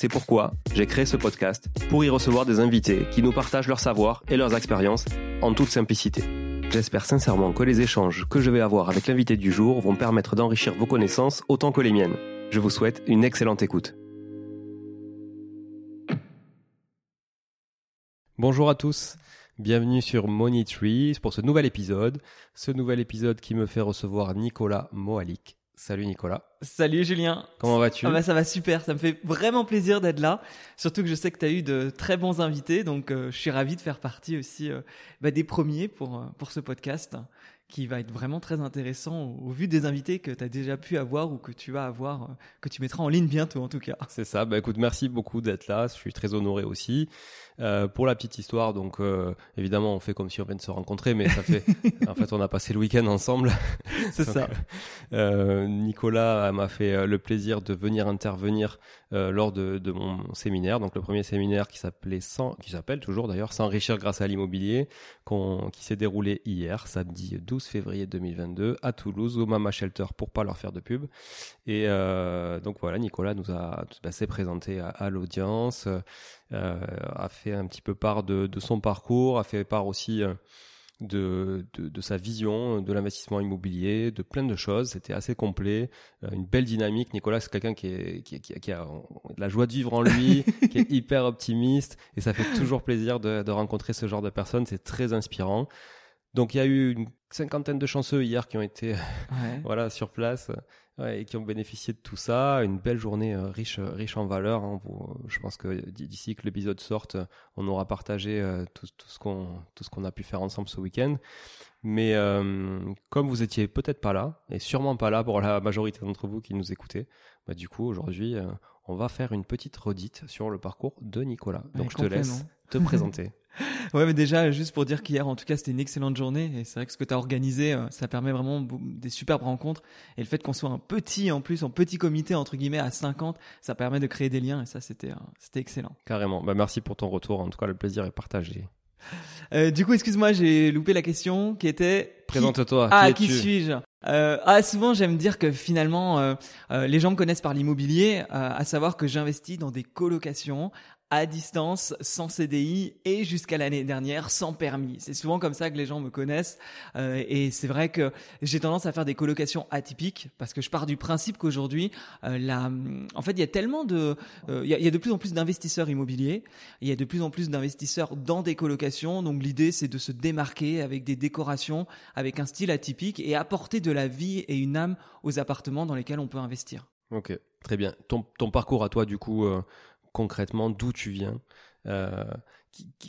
C'est pourquoi j'ai créé ce podcast pour y recevoir des invités qui nous partagent leur savoir et leurs expériences en toute simplicité. J'espère sincèrement que les échanges que je vais avoir avec l'invité du jour vont permettre d'enrichir vos connaissances autant que les miennes. Je vous souhaite une excellente écoute. Bonjour à tous, bienvenue sur Money Tree pour ce nouvel épisode. Ce nouvel épisode qui me fait recevoir Nicolas Moalik. Salut Nicolas. Salut Julien. Comment vas-tu ah bah Ça va super, ça me fait vraiment plaisir d'être là. Surtout que je sais que tu as eu de très bons invités, donc euh, je suis ravi de faire partie aussi euh, bah, des premiers pour, euh, pour ce podcast qui va être vraiment très intéressant au, vu des invités que tu as déjà pu avoir ou que tu vas avoir, que tu mettras en ligne bientôt en tout cas. C'est ça, bah écoute, merci beaucoup d'être là, je suis très honoré aussi. Euh, pour la petite histoire, donc euh, évidemment, on fait comme si on venait de se rencontrer, mais ça fait, en fait, on a passé le week-end ensemble. C'est ça. Euh, Nicolas m'a fait le plaisir de venir intervenir lors de, de, mon séminaire, donc le premier séminaire qui s'appelait sans, qui s'appelle toujours d'ailleurs s'enrichir grâce à l'immobilier, qui s'est déroulé hier, samedi 12 février 2022, à Toulouse, au Mama Shelter, pour pas leur faire de pub. Et donc voilà, Nicolas nous a, bah, s'est présenté à, à l'audience. Euh, a fait un petit peu part de, de, son parcours, a fait part aussi euh, de, de, de, sa vision de l'investissement immobilier, de plein de choses. C'était assez complet, euh, une belle dynamique. Nicolas, c'est quelqu'un qui, est, qui, qui, qui, a de la joie de vivre en lui, qui est hyper optimiste, et ça fait toujours plaisir de, de rencontrer ce genre de personnes. C'est très inspirant. Donc il y a eu une cinquantaine de chanceux hier qui ont été ouais. voilà sur place et qui ont bénéficié de tout ça. Une belle journée euh, riche, euh, riche en valeur. Hein. je pense que d'ici que l'épisode sorte, on aura partagé euh, tout, tout, ce qu'on tout ce qu'on a pu faire ensemble ce week-end. Mais comme vous étiez peut-être pas là, et sûrement pas là pour la majorité d'entre vous qui nous écoutez, bah, du coup aujourd'hui, on va faire une petite redite sur le parcours de Nicolas. Donc je te laisse te présenter. Ouais, mais déjà, juste pour dire qu'hier, en tout cas, c'était une excellente journée. Et c'est vrai que ce que tu as organisé, euh, ça permet vraiment des superbes rencontres. Et le fait qu'on soit un petit, en plus, en petit comité, entre guillemets, à 50, ça permet de créer des liens. Et ça, c'était, euh, c'était excellent. Carrément. Bah, merci pour ton retour. En tout cas, le plaisir est partagé. Euh, du coup, excuse-moi, j'ai loupé la question qui était. Présente-toi. Ah, qui, suis-je? Euh, ah, souvent j'aime dire que finalement euh, euh, les gens me connaissent par l'immobilier, à savoir que j'investis dans des colocations à distance, sans CDI et jusqu'à l'année dernière sans permis. C'est souvent comme ça que les gens me connaissent euh, et c'est vrai que j'ai tendance à faire des colocations atypiques parce que je pars du principe qu'aujourd'hui, euh, la, en fait, il y a tellement de, euh, il, y a, de plus en plus d'investisseurs immobiliers, il y a de plus en plus d'investisseurs dans des colocations. Donc l'idée, c'est de se démarquer avec des décorations, avec un style atypique et apporter de la vie et une âme aux appartements dans lesquels on peut investir. Ok, très bien. Ton, parcours à toi, du coup, concrètement d'où tu viens. Euh,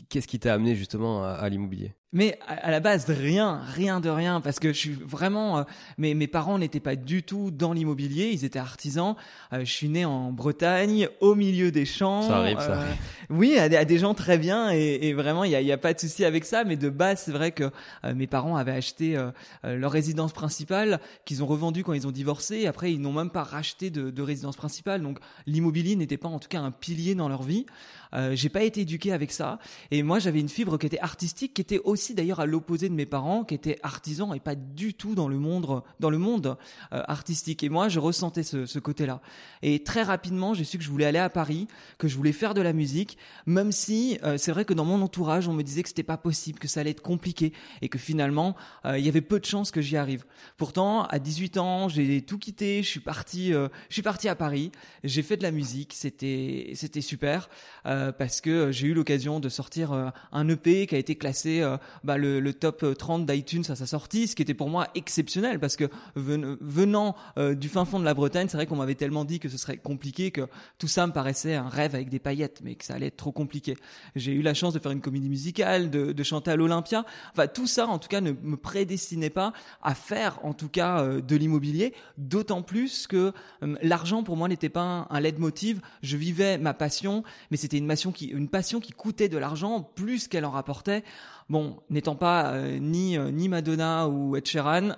Qu'est-ce qui t'a amené justement à, à l'immobilier? Mais à, la base rien, rien de rien, parce que je suis vraiment. Euh, mes, mes parents n'étaient pas du tout dans l'immobilier, ils étaient artisans. Euh, je suis né en Bretagne, au milieu des champs. Ça arrive, ça arrive. Oui, à, à, des gens très bien, et, et vraiment il y a, y a, pas de souci avec ça. Mais de base, c'est vrai que mes parents avaient acheté leur résidence principale, qu'ils ont revendu quand ils ont divorcé. Après, ils n'ont même pas racheté de, de résidence principale, donc l'immobilier n'était pas en tout cas un pilier dans leur vie. Euh, j'ai pas été éduqué avec ça. Et moi, j'avais une fibre qui était artistique, qui était aussi d'ailleurs à l'opposé de mes parents, qui étaient artisans et pas du tout dans le monde, dans le monde euh, artistique. Et moi, je ressentais ce, côté-là. Et très rapidement, j'ai su que je voulais aller à Paris, que je voulais faire de la musique, même si euh, c'est vrai que dans mon entourage, on me disait que c'était pas possible, que ça allait être compliqué et que finalement, euh, il y avait peu de chances que j'y arrive. Pourtant, à 18 ans, j'ai tout quitté, je suis parti, je suis parti à Paris, j'ai fait de la musique, c'était c'était super. Parce que j'ai eu l'occasion de sortir un EP qui a été classé bah, le, le, top 30 d'iTunes à sa sortie, ce qui était pour moi exceptionnel parce que venant du fin fond de la Bretagne, c'est vrai qu'on m'avait tellement dit que ce serait compliqué que tout ça me paraissait un rêve avec des paillettes, mais que ça allait être trop compliqué. J'ai eu la chance de faire une comédie musicale, de, de chanter à l'Olympia. Enfin, tout ça, en tout cas, ne me prédestinait pas à faire, en tout cas, de l'immobilier. D'autant plus que l'argent pour moi n'était pas un, un leitmotiv. Je vivais ma passion, mais c'était une qui, une passion qui coûtait de l'argent plus qu'elle en rapportait. Bon, n'étant pas euh, ni euh, ni Madonna ou Ed Sheeran,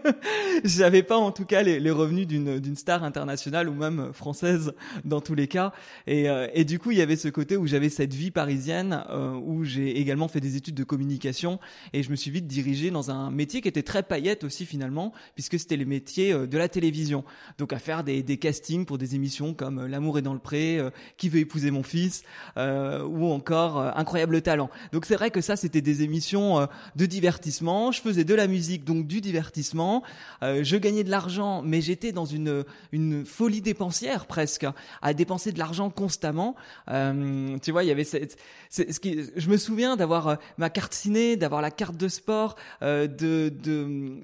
j'avais pas en tout cas les, les revenus d'une star internationale ou même française dans tous les cas. Et euh, et du coup, il y avait ce côté où j'avais cette vie parisienne où j'ai également fait des études de communication et je me suis vite dirigé dans un métier qui était très paillette aussi finalement, puisque c'était le métier de la télévision. Donc à faire des des castings pour des émissions comme L'amour est dans le pré, Qui veut épouser mon fils, ou encore Incroyable talent. Donc c'est vrai que ça c'était des émissions euh, de divertissement, je faisais de la musique, donc du divertissement, euh, je gagnais de l'argent, mais j'étais dans une, une folie dépensière presque, à dépenser de l'argent constamment. Euh, tu vois, il y avait cette, ce qui, je me souviens d'avoir ma carte ciné, d'avoir la carte de sport, de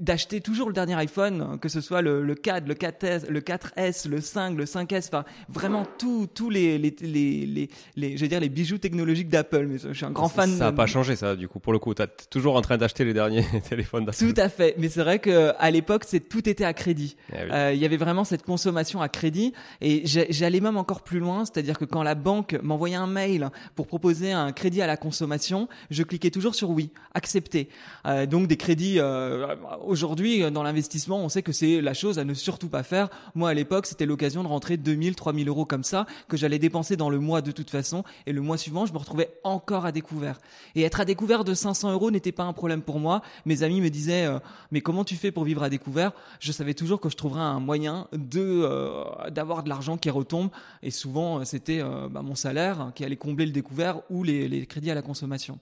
d'acheter toujours le dernier iPhone, que ce soit le, le 4, le 4S, le 4S, le 5, le 5S, enfin vraiment tous tous les les les les, les, je vais dire les bijoux technologiques d'Apple. Mais je suis un grand fan. Ça n'a pas changé ça du coup pour le coup, tu es toujours en train d'acheter les derniers téléphones d'Apple. Tout à fait, mais c'est vrai que à l'époque, c'est tout était à crédit. Eh euh, il y avait vraiment cette consommation à crédit et j'allais même encore plus loin, c'est-à-dire que quand la banque m'envoyait un mail pour proposer un crédit à la consommation, je cliquais toujours sur oui, accepter. Euh, donc des crédits euh, aujourd'hui dans l'investissement, on sait que c'est la chose à ne surtout pas faire. Moi à l'époque, c'était l'occasion de rentrer 2000, 3000 euros comme ça que j'allais dépenser dans le mois de toute façon et le mois suivant, je me retrouvais encore à découvert. Et être à découvert de 500 euros n'était pas un problème pour moi. Mes amis me disaient euh, mais comment tu fais pour vivre à découvert? Je savais toujours que je trouverais un moyen de euh, d'avoir de l'argent qui retombe et souvent euh, c'était bah, mon salaire qui allait combler le découvert ou les, les crédits à la consommation.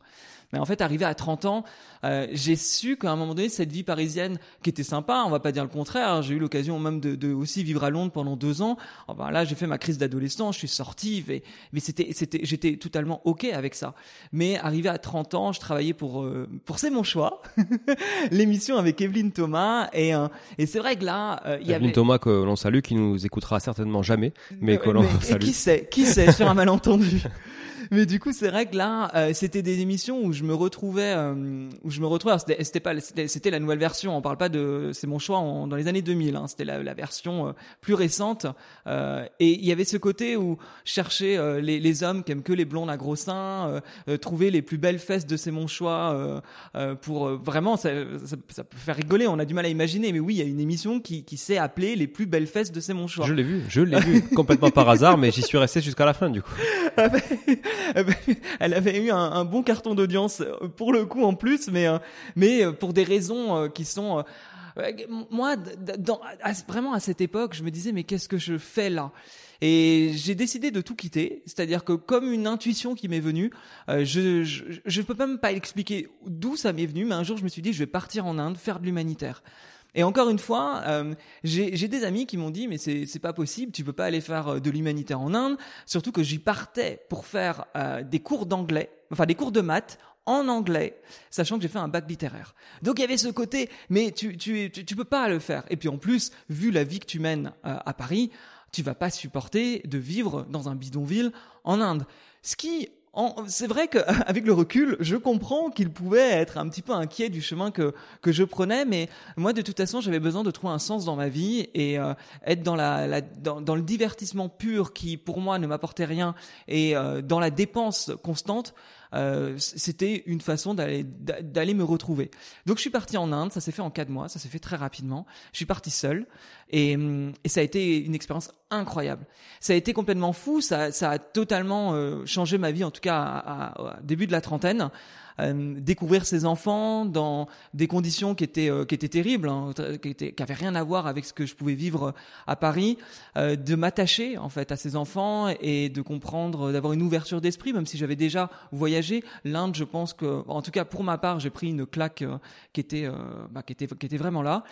Mais en fait, arrivé à 30 ans, euh, j'ai su qu'à un moment donné, cette vie parisienne, qui était sympa, on va pas dire le contraire, hein, j'ai eu l'occasion même de, de, aussi vivre à Londres pendant deux ans. Oh, ben là, j'ai fait ma crise d'adolescent, je suis sorti, mais, mais c'était, c'était, j'étais totalement ok avec ça. Mais arrivé à 30 ans, je travaillais pour, euh, pour c'est mon choix, l'émission avec Evelyne Thomas, et, euh, et c'est vrai que là, euh, il y Evelyne Thomas que l'on salue, qui nous écoutera certainement jamais, mais que l'on salue. Qui sait, qui sait, sur un malentendu. mais du coup, c'est vrai que là, euh, c'était des émissions où je me retrouvais, euh, où je me retrouvais. C'était pas, c'était la nouvelle version. On parle pas de, c'est mon choix en, dans les années 2000. Hein, c'était la, la, version euh, plus récente. et il y avait ce côté où chercher les, les, hommes qui aiment que les blondes à gros seins, trouver les plus belles fesses de c'est mon choix pour vraiment, ça, ça, ça, peut faire rigoler. On a du mal à imaginer, mais oui, il y a une émission qui, qui s'est appelée les plus belles fesses de c'est mon choix. Je l'ai vu, je l'ai vu complètement par hasard, mais j'y suis resté jusqu'à la fin du coup. Elle avait eu un, bon carton d'audience euh, pour le coup en plus, mais euh, mais euh, pour des raisons qui sont moi, dans, vraiment à cette époque, je me disais mais qu'est-ce que je fais là? Et j'ai décidé de tout quitter, c'est-à-dire que comme une intuition qui m'est venue, je, je je peux même pas expliquer d'où ça m'est venu, mais un jour je me suis dit je vais partir en Inde faire de l'humanitaire. Et encore une fois, euh, j'ai des amis qui m'ont dit mais c'est pas possible, tu peux pas aller faire euh, de l'humanitaire en Inde. Surtout que j'y partais pour faire euh, des cours d'anglais, enfin des cours de maths en anglais, sachant que j'ai fait un bac littéraire. Donc il y avait ce côté, mais tu, tu, tu, tu peux pas le faire. Et puis en plus, vu la vie que tu mènes à Paris, tu vas pas supporter de vivre dans un bidonville en Inde. Ce qui c'est vrai qu'avec le recul, je comprends qu'il pouvait être un petit peu inquiet du chemin que que je prenais, mais moi de toute façon, j'avais besoin de trouver un sens dans ma vie et euh, être dans la, dans, le divertissement pur qui pour moi ne m'apportait rien et euh, dans la dépense constante. Euh, c'était une façon d'aller d'aller me retrouver. Donc je suis parti en Inde, ça s'est fait en quatre mois, ça s'est fait très rapidement. Je suis parti seul et, et ça a été une expérience incroyable. Ça a été complètement fou, ça, ça a totalement euh, changé ma vie, en tout cas au début de la trentaine. Euh, découvrir ses enfants dans des conditions qui étaient euh, qui étaient terribles, hein, qui étaient qui avaient rien à voir avec ce que je pouvais vivre à Paris, euh, de m'attacher en fait à ces enfants et de comprendre, d'avoir une ouverture d'esprit, même si j'avais déjà voyagé. L'Inde, je pense que, en tout cas pour ma part, j'ai pris une claque qui était bah, qui était qui était vraiment là.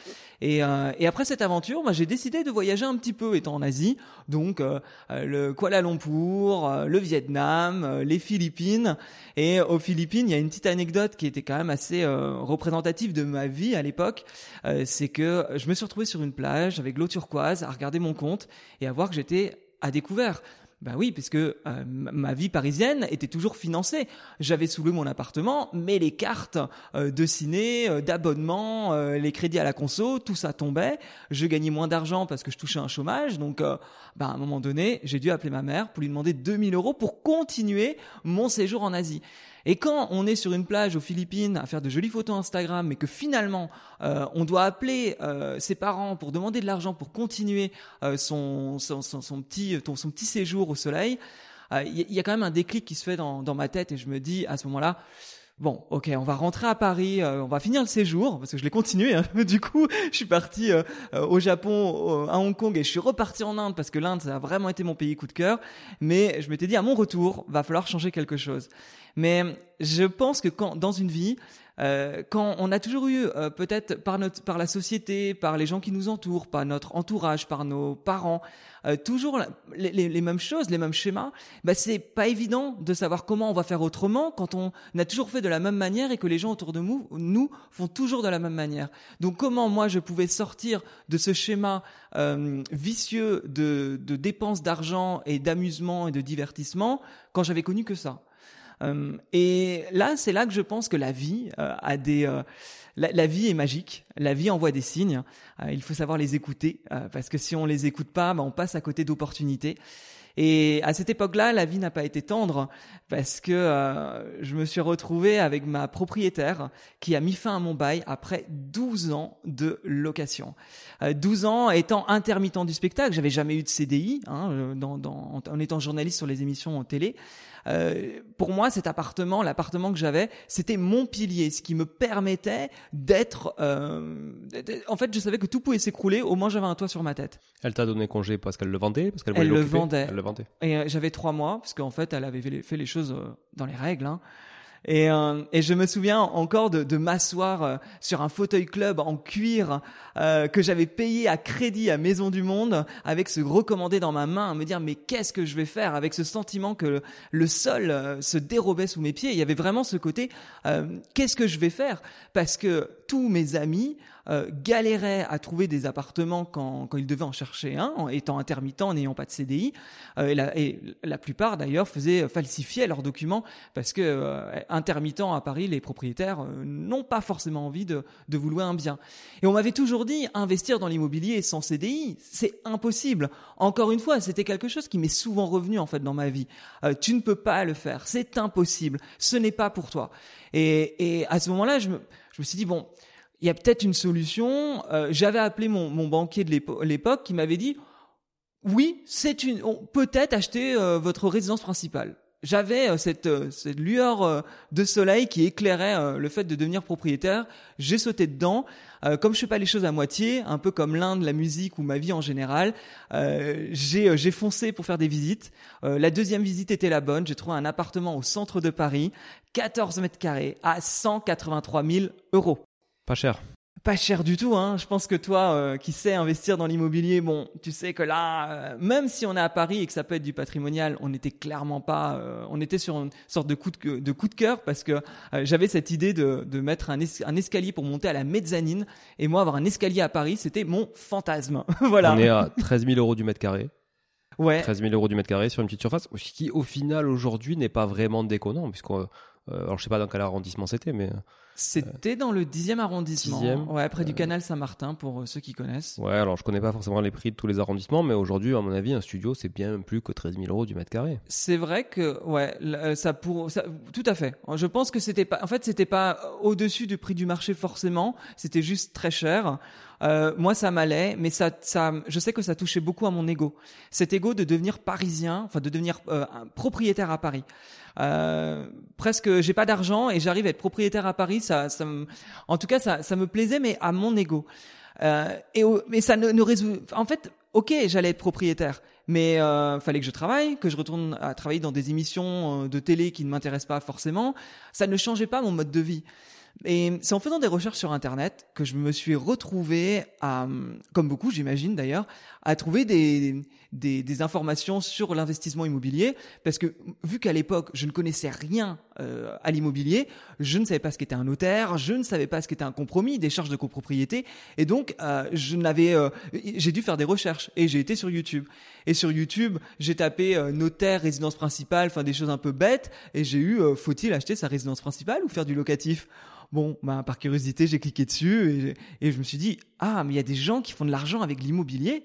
Et, et après cette aventure, bah, j'ai décidé de voyager un petit peu, étant en Asie, donc le Kuala Lumpur, le Vietnam, les Philippines. Et aux Philippines, il y a une petite anecdote qui était quand même assez euh, représentative de ma vie à l'époque, euh, c'est que je me suis retrouvé sur une plage avec l'eau turquoise à regarder mon compte et à voir que j'étais à découvert. Ben oui, puisque euh, ma vie parisienne était toujours financée. J'avais sous mon appartement, mais les cartes de ciné, d'abonnement, les crédits à la conso, tout ça tombait. Je gagnais moins d'argent parce que je touchais un chômage. Donc, ben, à un moment donné, j'ai dû appeler ma mère pour lui demander 2000 euros pour continuer mon séjour en Asie. Et quand on est sur une plage aux Philippines à faire de jolies photos Instagram, mais que finalement euh, on doit appeler euh, ses parents pour demander de l'argent pour continuer euh, son, son, son, son, petit, son petit séjour au soleil, il y, a quand même un déclic qui se fait dans, dans ma tête et je me dis à ce moment-là, Bon, ok, on va rentrer à Paris, on va finir le séjour parce que je l'ai continué. Hein. Du coup, je suis parti au Japon, à Hong Kong et je suis reparti en Inde parce que l'Inde ça a vraiment été mon pays coup de cœur. Mais je m'étais dit à mon retour, va falloir changer quelque chose. Mais je pense que quand dans une vie, euh, quand on a toujours eu euh, peut-être par notre, par la société, par les gens qui nous entourent, par notre entourage, par nos parents, euh, toujours les, les, mêmes choses, les mêmes schémas, bah c'est pas évident de savoir comment on va faire autrement quand on a toujours fait de la même manière et que les gens autour de nous, nous font toujours de la même manière. Donc comment moi je pouvais sortir de ce schéma euh, vicieux de, de dépenses d'argent et d'amusement et de divertissement quand j'avais connu que ça? Euh, et là, c'est là que je pense que la vie euh, a des euh, la, vie est magique, la vie envoie des signes. il faut savoir les écouter parce que si on les écoute pas, bah, on passe à côté d'opportunités. Et à cette époque-là, la vie n'a pas été tendre parce que euh, je me suis retrouvé avec ma propriétaire qui a mis fin à mon bail après 12 ans de location. Euh, 12 ans étant intermittent du spectacle, j'avais jamais eu de CDI hein, dans, dans, en étant journaliste sur les émissions en télé. Euh, pour moi, cet appartement, l'appartement que j'avais, c'était mon pilier, ce qui me permettait d'être. Euh, en fait, je savais que tout pouvait s'écrouler, au moins j'avais un toit sur ma tête. Elle t'a donné congé parce qu'elle le vendait, parce qu'elle Elle le vendait. Elle le vendait. Et euh, j'avais trois mois, parce qu'en fait, elle avait fait les choses euh, dans les règles. Hein. Et, euh, et, je me souviens encore de, de m'asseoir euh, sur un fauteuil club en cuir euh, que j'avais payé à crédit à Maison du Monde, avec ce recommandé dans ma main, à me dire mais qu'est-ce que je vais faire, avec ce sentiment que le, sol se dérobait sous mes pieds. Il y avait vraiment ce côté qu'est-ce que je vais faire, parce que tous mes amis euh, galéraient à trouver des appartements quand, quand ils devaient en chercher un, en étant intermittents, n'ayant pas de CDI. Euh, et, la, et, la, plupart d'ailleurs faisaient falsifier leurs documents parce que euh, intermittents à Paris, les propriétaires euh, n'ont pas forcément envie de, de vous louer un bien. Et on m'avait toujours dit investir dans l'immobilier sans CDI, c'est impossible. Encore une fois, c'était quelque chose qui m'est souvent revenu en fait dans ma vie. Euh, tu ne peux pas le faire, c'est impossible. Ce n'est pas pour toi. Et, et à ce moment-là, je me, je me suis dit bon il y a peut-être une solution. Euh, J'avais appelé mon, mon banquier de l'époque qui m'avait dit oui, c'est une peut-être acheter euh, votre résidence principale. J'avais euh, cette, euh, cette lueur de soleil qui éclairait le fait de devenir propriétaire. J'ai sauté dedans. comme je fais pas les choses à moitié, un peu comme l'Inde, la musique ou ma vie en général, j'ai foncé pour faire des visites. la deuxième visite était la bonne. J'ai trouvé un appartement au centre de Paris, 14 mètres carrés, à 183 000 euros. Pas cher. Pas cher du tout, hein. Je pense que toi, euh, qui sais investir dans l'immobilier, bon, tu sais que là, euh, même si on est à Paris et que ça peut être du patrimonial, on n'était clairement pas, euh, on était sur une sorte de coup de, de coup de cœur parce que j'avais cette idée de, de mettre un, un, escalier pour monter à la mezzanine et moi avoir un escalier à Paris, c'était mon fantasme. voilà. On est à 13 000 euros du mètre carré. Ouais. 13 000 euros du mètre carré sur une petite surface, ce qui au final aujourd'hui n'est pas vraiment déconnant, puisqu'on alors je sais pas dans quel arrondissement c'était, mais C'était dans le 10e arrondissement. Dixième. Ouais, près du canal Saint-Martin, pour euh, ceux qui connaissent. ouais, alors je connais pas forcément les prix de tous les arrondissements, mais aujourd'hui, à mon avis, un studio c'est bien plus que 13 000 euros du mètre carré. C'est vrai que, ouais, euh, ça pour, ça, tout à fait. Je pense que c'était pas, en fait, c'était pas au-dessus du prix du marché forcément. C'était juste très cher. Euh, moi, ça m'allait, mais ça, ça, je sais que ça touchait beaucoup à mon ego. Cet ego de devenir parisien, enfin de devenir euh, propriétaire à Paris. Euh, presque, j'ai pas d'argent et j'arrive à être propriétaire à Paris. Ça, ça en tout cas, ça, ça me plaisait, mais à mon ego. Euh, et mais ça ne, ne résout. En fait, ok, j'allais être propriétaire, mais euh, fallait que je travaille, que je retourne à travailler dans des émissions euh, de télé qui ne m'intéressent pas forcément. Ça ne changeait pas mon mode de vie. Et c'est en faisant des recherches sur Internet que je me suis retrouvé comme beaucoup j'imagine d'ailleurs, à trouver des, des, des informations sur l'investissement immobilier. Parce que vu qu'à l'époque je ne connaissais rien euh, à l'immobilier, je ne savais pas ce qu'était un notaire, je ne savais pas ce qu'était un compromis, des charges de copropriété, et donc euh, je n'avais, euh, j'ai dû faire des recherches et j'ai été sur YouTube. Et sur YouTube, j'ai tapé euh, notaire, résidence principale, enfin des choses un peu bêtes, et j'ai eu euh, faut-il acheter sa résidence principale ou faire du locatif? Bon, bah, par curiosité, j'ai cliqué dessus et, et je me suis dit ah mais il y a des gens qui font de l'argent avec l'immobilier.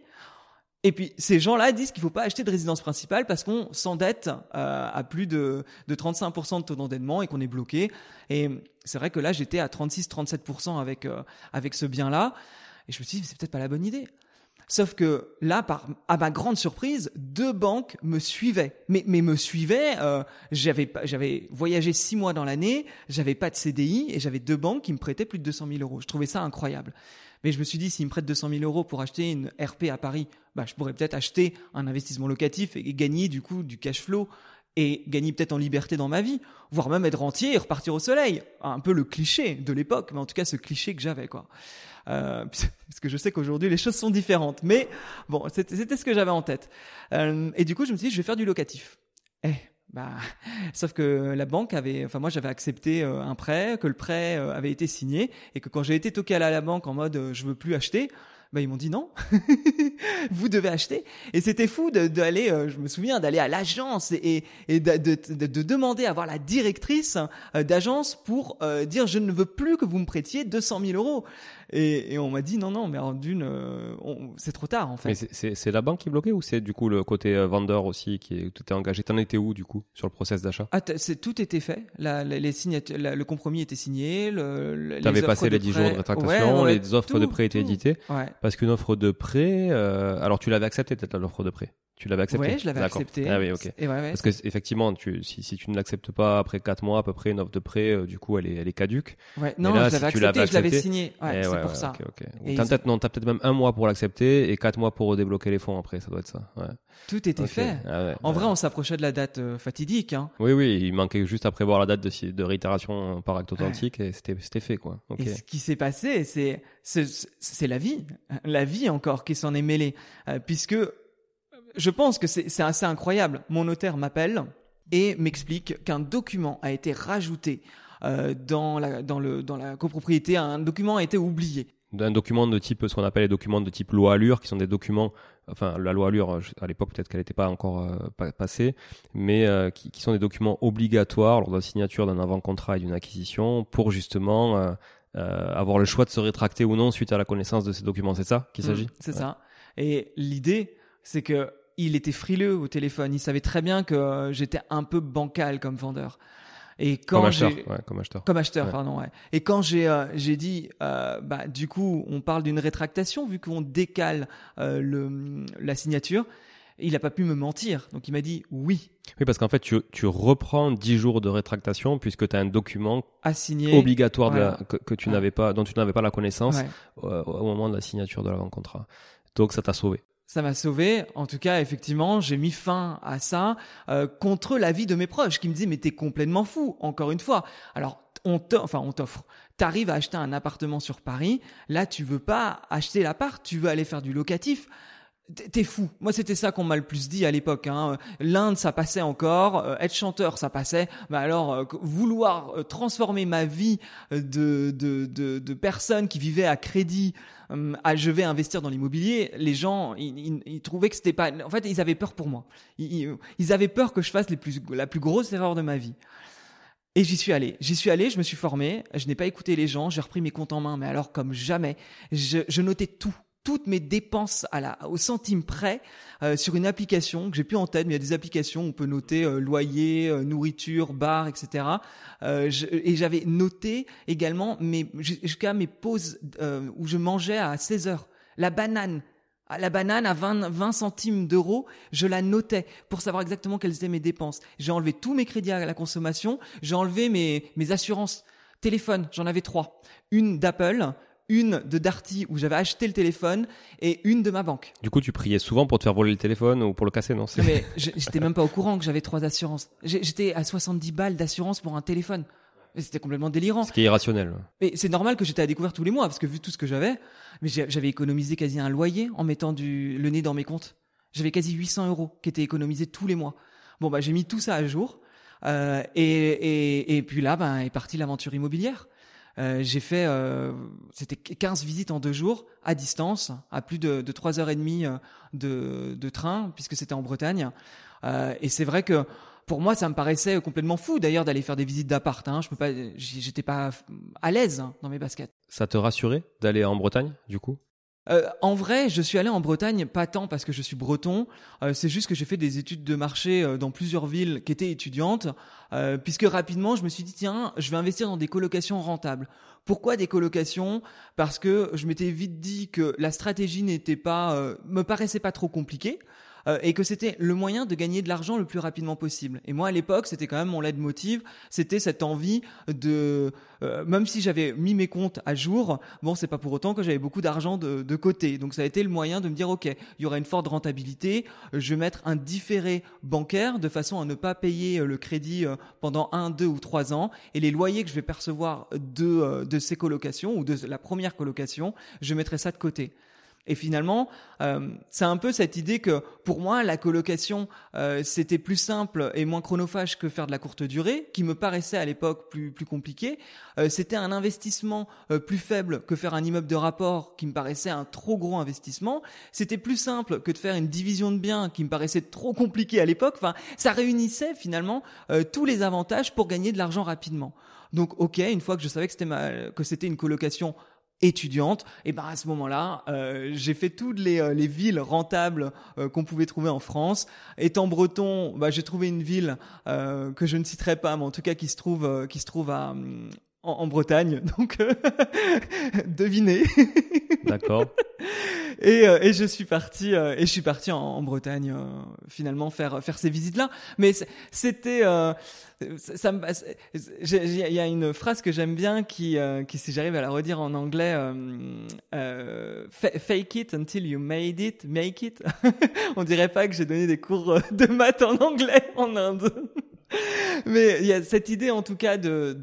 Et puis ces gens-là disent qu'il faut pas acheter de résidence principale parce qu'on s'endette euh, à plus de, de 35% de taux d'endettement et qu'on est bloqué. Et c'est vrai que là j'étais à 36-37% avec euh, avec ce bien-là. Et je me suis dit c'est peut-être pas la bonne idée. Sauf que là, par, à ma grande surprise, deux banques me suivaient. Mais, mais me suivaient. Euh, j'avais, j'avais voyagé six mois dans l'année, j'avais pas de CDI et j'avais deux banques qui me prêtaient plus de 200 000 euros. Je trouvais ça incroyable. Mais je me suis dit, s'ils me prêtent 200 000 euros pour acheter une RP à Paris, bah, je pourrais peut-être acheter un investissement locatif et gagner du coup du cash flow et gagner peut-être en liberté dans ma vie, voire même être rentier et repartir au soleil. Un peu le cliché de l'époque, mais en tout cas ce cliché que j'avais quoi. Euh, parce que je sais qu'aujourd'hui les choses sont différentes, mais bon, c'était c'était ce que j'avais en tête. Euh, et du coup, je me suis dit, je vais faire du locatif. Eh, bah, sauf que la banque avait, enfin moi j'avais accepté euh, un prêt, que le prêt euh, avait été signé, et que quand j'ai été toqué à la, la banque en mode euh, je veux plus acheter, bah ils m'ont dit non, vous devez acheter. Et c'était fou d'aller, euh, je me souviens, d'aller à l'agence et, et de, de, de- de demander à voir la directrice euh, d'agence pour euh, dire je ne veux plus que vous me prêtiez 200 000 euros. Et, et on m'a dit non non, mais en d'une, euh, on- c'est trop tard en fait. Mais c'est- c'est c'est la banque qui bloquait ou c'est du coup le côté euh, vendeur aussi qui est, était engagé? T'en étais où du coup sur le process d'achat? Ah, c'est tout était fait. La, la- les signatures, la- le compromis était signé. Le, T'avais passé les 10 jours de rétractation, Ouais, ouais, les offres de prêt étaient tout. éditées. Ouais. Parce qu'une offre de prêt, euh, alors tu l'avais accepté peut-être l'offre de prêt. Tu l'avais accepté. Ouais, je l'avais D'accord. accepté. Ah oui, ok. Et ouais, ouais. Parce que effectivement, tu, si, si tu ne l'acceptes pas après 4 mois à peu près une offre de prêt, euh, du coup elle est, elle est caduque. Ouais, Mais non, là, je l'avais si tu l'avais accepté, je l'avais signé. Ouais, Eh c'est ouais, pour ouais, ça. ok, ok. Et T'as peut-être même un mois pour l'accepter et 4 mois pour débloquer les fonds après. Ça doit être ça. Ouais. Tout était fait. Ah En vrai, on s'approchait de la date euh, fatidique. Hein. Oui, oui, il manquait juste à prévoir la date de, réitération par acte authentique et c'était fait quoi. Et ce qui s'est passé, c'est c'est la vie, la vie encore qui s'en est mêlée, Euh, puisque je pense que c'est assez incroyable. Mon notaire m'appelle et m'explique qu'un document a été rajouté euh, dans la dans le dans la copropriété. Un document a été oublié. d'un document de type, ce qu'on appelle les documents de type loi Allure, qui sont des documents, enfin la loi Allure, à l'époque peut-être qu'elle n'était pas encore euh, pa- passée, mais euh, qui, qui sont des documents obligatoires lors de la signature d'un avant-contrat et d'une acquisition pour justement euh, euh, avoir le choix de se rétracter ou non suite à la connaissance de ces documents. C'est ça qu'il s'agit? Mm, C'est ça. Et l'idée, c'est que il était frileux au téléphone. Il savait très bien que j'étais un peu bancal comme vendeur. Et quand Comme acheteur. Ouais, comme acheteur. Comme acheteur, Ouais. pardon, ouais. Et quand j'ai euh, j'ai dit, euh, bah du coup, on parle d'une rétractation vu qu'on décale euh, le la signature. Il a pas pu me mentir, donc il m'a dit oui, Oui, parce qu'en fait, tu, tu reprends 10 jours de rétractation puisque tu as un document signer. obligatoire de la- voilà. que, que tu n'avais pas, dont tu n'avais pas la connaissance euh, au moment de la signature de l'avant-contrat. Donc ça t'a sauvé. Ça m'a sauvé. En tout cas, effectivement, j'ai mis fin à ça euh, contre l'avis de mes proches qui me disaient mais t'es complètement fou. Encore une fois. Alors on t'offre, enfin on t'offre. T'arrives à acheter un appartement sur Paris. Là, tu veux pas acheter l'appart, tu veux aller faire du locatif. T'es fou. Moi, c'était ça qu'on m'a le plus dit à l'époque. Hein. L'Inde, ça passait encore. Euh, être chanteur, ça passait. Mais alors, euh, vouloir euh, transformer ma vie de, de, de, personne qui vivait à crédit à je vais investir dans l'immobilier, les gens, ils, trouvaient que c'était pas. En fait, ils avaient peur pour moi. Ils, avaient peur que je fasse la plus grosse erreur de ma vie. Et j'y suis allé. J'y suis allé, je me suis formé, je n'ai pas écouté les gens, j'ai repris mes comptes en main, mais alors comme jamais, je, je notais tout toutes mes dépenses à la, au centime près euh, sur une application que j'ai plus en tête, mais il y a des applications où on peut noter euh, loyer, euh, nourriture, bar, etc. et j'avais noté également mes, jusqu'à mes pauses où je mangeais à 16 heures. La banane, la banane à 20, 20 centimes d'euros, je la notais pour savoir exactement quelles étaient mes dépenses. J'ai enlevé tous mes crédits à la consommation, j'ai enlevé mes, mes assurances. Téléphone, j'en avais trois. Une d'Apple, une de Darty où j'avais acheté le téléphone et une de ma banque. Du coup, tu priais souvent pour te faire voler le téléphone ou pour le casser, non? Mais j'étais même pas au courant que j'avais trois assurances. J'étais à 70 balles d'assurance pour un téléphone. C'était complètement délirant. Ce qui est irrationnel. Mais c'est normal que j'étais à découvert tous les mois parce que vu tout ce que j'avais, mais j'avais économisé quasi un loyer en mettant du, le nez dans mes comptes. J'avais quasi 800 euros qui étaient économisés tous les mois. Bon bah j'ai mis tout ça à jour euh, et, et, et puis là ben est partie l'aventure immobilière. Euh, j'ai fait, euh, c'était 15 visites en deux jours, à distance, à plus de, de 3 heures et demie euh, de, de train, puisque c'était en Bretagne. Euh, et c'est vrai que pour moi, ça me paraissait complètement fou d'ailleurs d'aller faire des visites d'appart. Hein. Je peux pas, j'étais pas à l'aise dans mes baskets. Ça te rassurait d'aller en Bretagne, du coup? Euh, en vrai, je suis allé en Bretagne pas tant parce que je suis breton, euh, c'est juste que j'ai fait des études de marché euh, dans plusieurs villes qui étaient étudiantes, puisque rapidement je me suis dit tiens, je vais investir dans des colocations rentables. Pourquoi des colocations? Parce que je m'étais vite dit que la stratégie n'était pas, me paraissait pas trop compliquée. Euh, et que c'était le moyen de gagner de l'argent le plus rapidement possible. Et moi, à l'époque, c'était quand même mon leitmotiv, c'était cette envie de, euh, même si j'avais mis mes comptes à jour, bon, c'est pas pour autant que j'avais beaucoup d'argent de, de, côté. Donc ça a été le moyen de me dire, ok, il y aura une forte rentabilité, je vais mettre un différé bancaire de façon à ne pas payer euh, le crédit pendant un, deux ou trois ans, et les loyers que je vais percevoir de, de ces colocations ou de la première colocation, je mettrai ça de côté. Et finalement, euh, c'est un peu cette idée que pour moi, la colocation, euh, c'était plus simple et moins chronophage que faire de la courte durée, qui me paraissait à l'époque plus, plus compliqué. Euh, c'était un investissement euh, plus faible que faire un immeuble de rapport, qui me paraissait un trop gros investissement. C'était plus simple que de faire une division de biens, qui me paraissait trop compliqué à l'époque. Enfin, ça réunissait finalement euh, tous les avantages pour gagner de l'argent rapidement. Donc, ok, une fois que je savais que c'était que c'était une colocation étudiante, et ben à ce moment-là, euh, j'ai fait toutes les, euh, les villes rentables euh, qu'on pouvait trouver en France. Étant breton, bah, j'ai trouvé une ville que je ne citerai pas, mais en tout cas qui se trouve qui se trouve à en, en Bretagne. Donc devinez. D'accord. et, et je suis parti et je suis parti en, en Bretagne finalement faire faire ces visites là. Mais c'était ça il y a une phrase que j'aime bien qui, euh, qui si j'arrive à la redire en anglais, euh, euh, fake it until you made it, make it. On dirait pas que j'ai donné des cours de maths en anglais en Inde. Mais il y a cette idée en tout cas de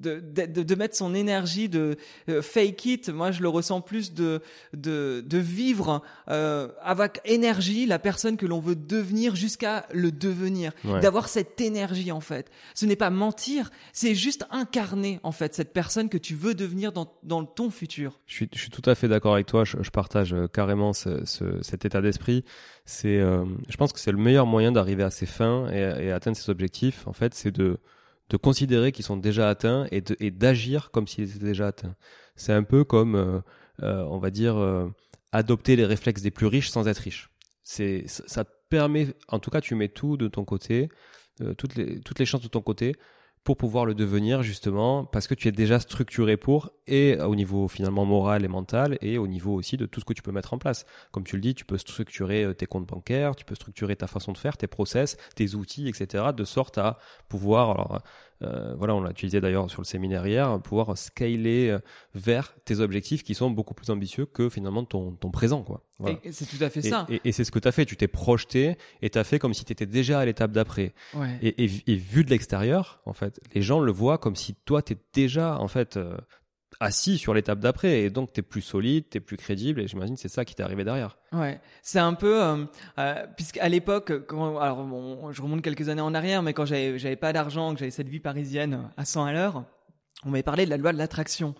de, de, de mettre son énergie de euh, fake it. Moi, je le ressens plus de de, de vivre euh, avec énergie la personne que l'on veut devenir jusqu'à le devenir. D'avoir cette énergie en fait. Ce n'est pas mentir, c'est juste incarner en fait cette personne que tu veux devenir dans dans ton futur. Je suis je suis tout à fait d'accord avec toi. Je, je partage euh, carrément ce, ce, cet état d'esprit c'est, euh, je pense que c'est le meilleur moyen d'arriver à ses fins et, et atteindre ses objectifs. En fait, c'est de, de considérer qu'ils sont déjà atteints et, d'agir comme s'ils étaient déjà atteints. C'est un peu comme, euh, euh, on va dire, adopter les réflexes des plus riches sans être riche. C'est, ça permet, en tout cas, tu mets tout de ton côté, toutes les, toutes les chances de ton côté pour pouvoir le devenir justement parce que tu es déjà structuré pour et au niveau finalement moral et mental et au niveau aussi de tout ce que tu peux mettre en place. Comme tu le dis, tu peux structurer euh, tes comptes bancaires, tu peux structurer ta façon de faire, tes process, tes outils, etc. de sorte à pouvoir euh, voilà, on l'a utilisé d'ailleurs sur le séminaire hier, pouvoir scaler euh, vers tes objectifs qui sont beaucoup plus ambitieux que finalement ton, ton présent. quoi. C'est tout à fait ça. Et, et c'est ce que tu as fait, tu t'es projeté et tu as fait comme si tu étais déjà à l'étape d'après. Ouais. Et, et, vu de l'extérieur, en fait, les gens le voient comme si toi, tu es déjà en fait euh, assis sur l'étape d'après et donc tu es plus solide, tu es plus crédible et j'imagine c'est ça qui t'est arrivé derrière. Ouais, c'est un peu euh, euh, puisqu'à l'époque alors je remonte quelques années en arrière mais quand j'avais pas d'argent, que j'avais cette vie parisienne à 100 à l'heure, on m'avait parlé de la loi de l'attraction.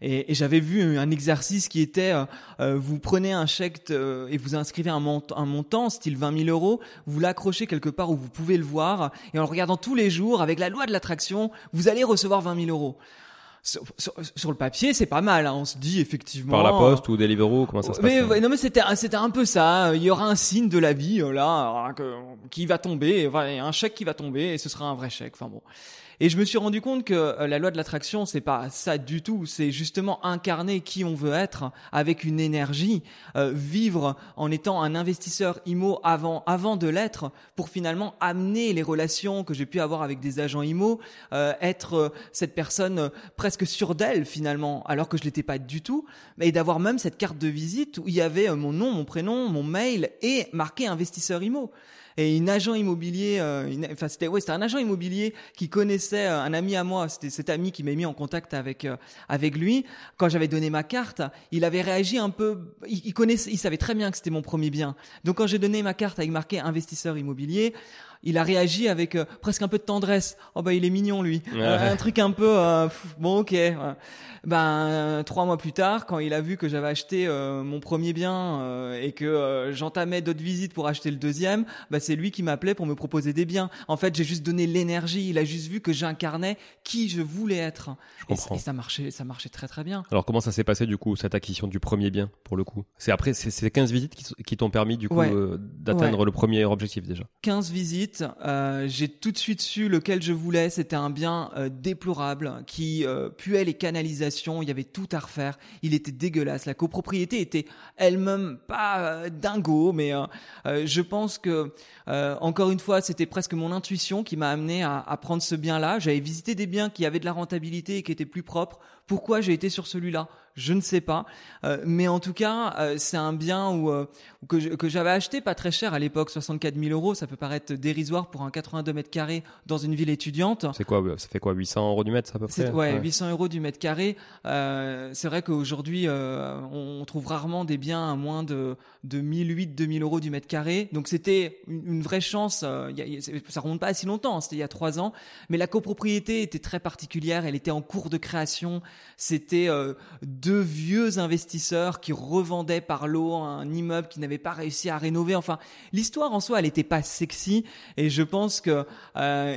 Et, et j'avais vu un exercice qui était, euh, euh, vous prenez un chèque euh, et vous inscrivez un, montant, un montant, style 20 000 euros, vous l'accrochez quelque part où vous pouvez le voir, et en le regardant tous les jours, avec la loi de l'attraction, vous allez recevoir 20 000 euros. Sur, sur, le papier, c'est pas mal. Hein. On se dit effectivement. Par la poste ou Deliveroo, comment ça se passe mais, Non, mais c'était c'était un peu ça. Il y aura un signe de la vie là qui va tomber. Un chèque qui va tomber et ce sera un vrai chèque. Enfin bon. Et je me suis rendu compte que euh, la loi de l'attraction, c'est pas ça du tout. C'est justement incarner qui on veut être avec une énergie, euh, vivre en étant un investisseur IMO avant, avant de l'être, pour finalement amener les relations que j'ai pu avoir avec des agents IMO, euh, être cette personne presque sûre d'elle finalement, alors que je l'étais pas du tout, mais d'avoir même cette carte de visite où il y avait mon nom, mon prénom, mon mail et marqué investisseur IMO et une agent immobilier, euh, enfin c'était ouais, c'était un agent immobilier qui connaissait euh, un ami à moi, c'était cet ami qui m'a mis en contact avec euh, avec lui. Quand j'avais donné ma carte, il avait réagi un peu, il, connaissait, il savait très bien que c'était mon premier bien. Donc quand j'ai donné ma carte avec marqué investisseur immobilier, il a réagi avec presque un peu de tendresse. Oh bah il est mignon lui. un truc un peu bon ok ben trois mois plus tard, quand il a vu que j'avais acheté euh, mon premier bien euh, et que euh, j'entamais d'autres visites pour acheter le deuxième, ben, c'est lui qui m'appelait pour me proposer des biens. En fait, j'ai juste donné l'énergie. Il a juste vu que j'incarnais qui je voulais être. Je comprends. Et, ça marchait, ça marchait très très bien. Alors comment ça s'est passé du coup cette acquisition du premier bien pour le coup? C'est après ces 15 visites qui, t'ont permis du coup d'atteindre le premier objectif déjà? 15 visites, j'ai tout de suite su lequel je voulais. C'était un bien déplorable qui puait les canalisations il y avait tout à refaire, il était dégueulasse. La copropriété était elle-même pas euh, dingo, mais euh, euh, je pense que encore une fois, c'était presque mon intuition qui m'a amené à, à prendre ce bien-là. J'avais visité des biens qui avaient de la rentabilité et qui étaient plus propres. Pourquoi j'ai été sur celui-là Je ne sais pas. Euh, mais en tout cas, euh, c'est un bien où, euh, que, j'avais acheté pas très cher à l'époque, 64 000 euros. Ça peut paraître dérisoire pour un 82 mètres carrés dans une ville étudiante. C'est quoi Ça fait quoi 800 euros du mètre, à peu près ouais, 800 euros du mètre carré. c'est vrai qu'aujourd'hui, on trouve rarement des biens à moins de, de 1008, 2000 euros du mètre carré. Donc c'était une, vraie chance. Y ça remonte pas à si longtemps, hein, c'était il y a trois ans. Mais la copropriété était très particulière. Elle était en cours de création. C'était euh, deux vieux investisseurs qui revendaient par lot un immeuble qui n'avait pas réussi à rénover. Enfin, l'histoire en soi, elle n'était pas sexy. Et je pense que euh,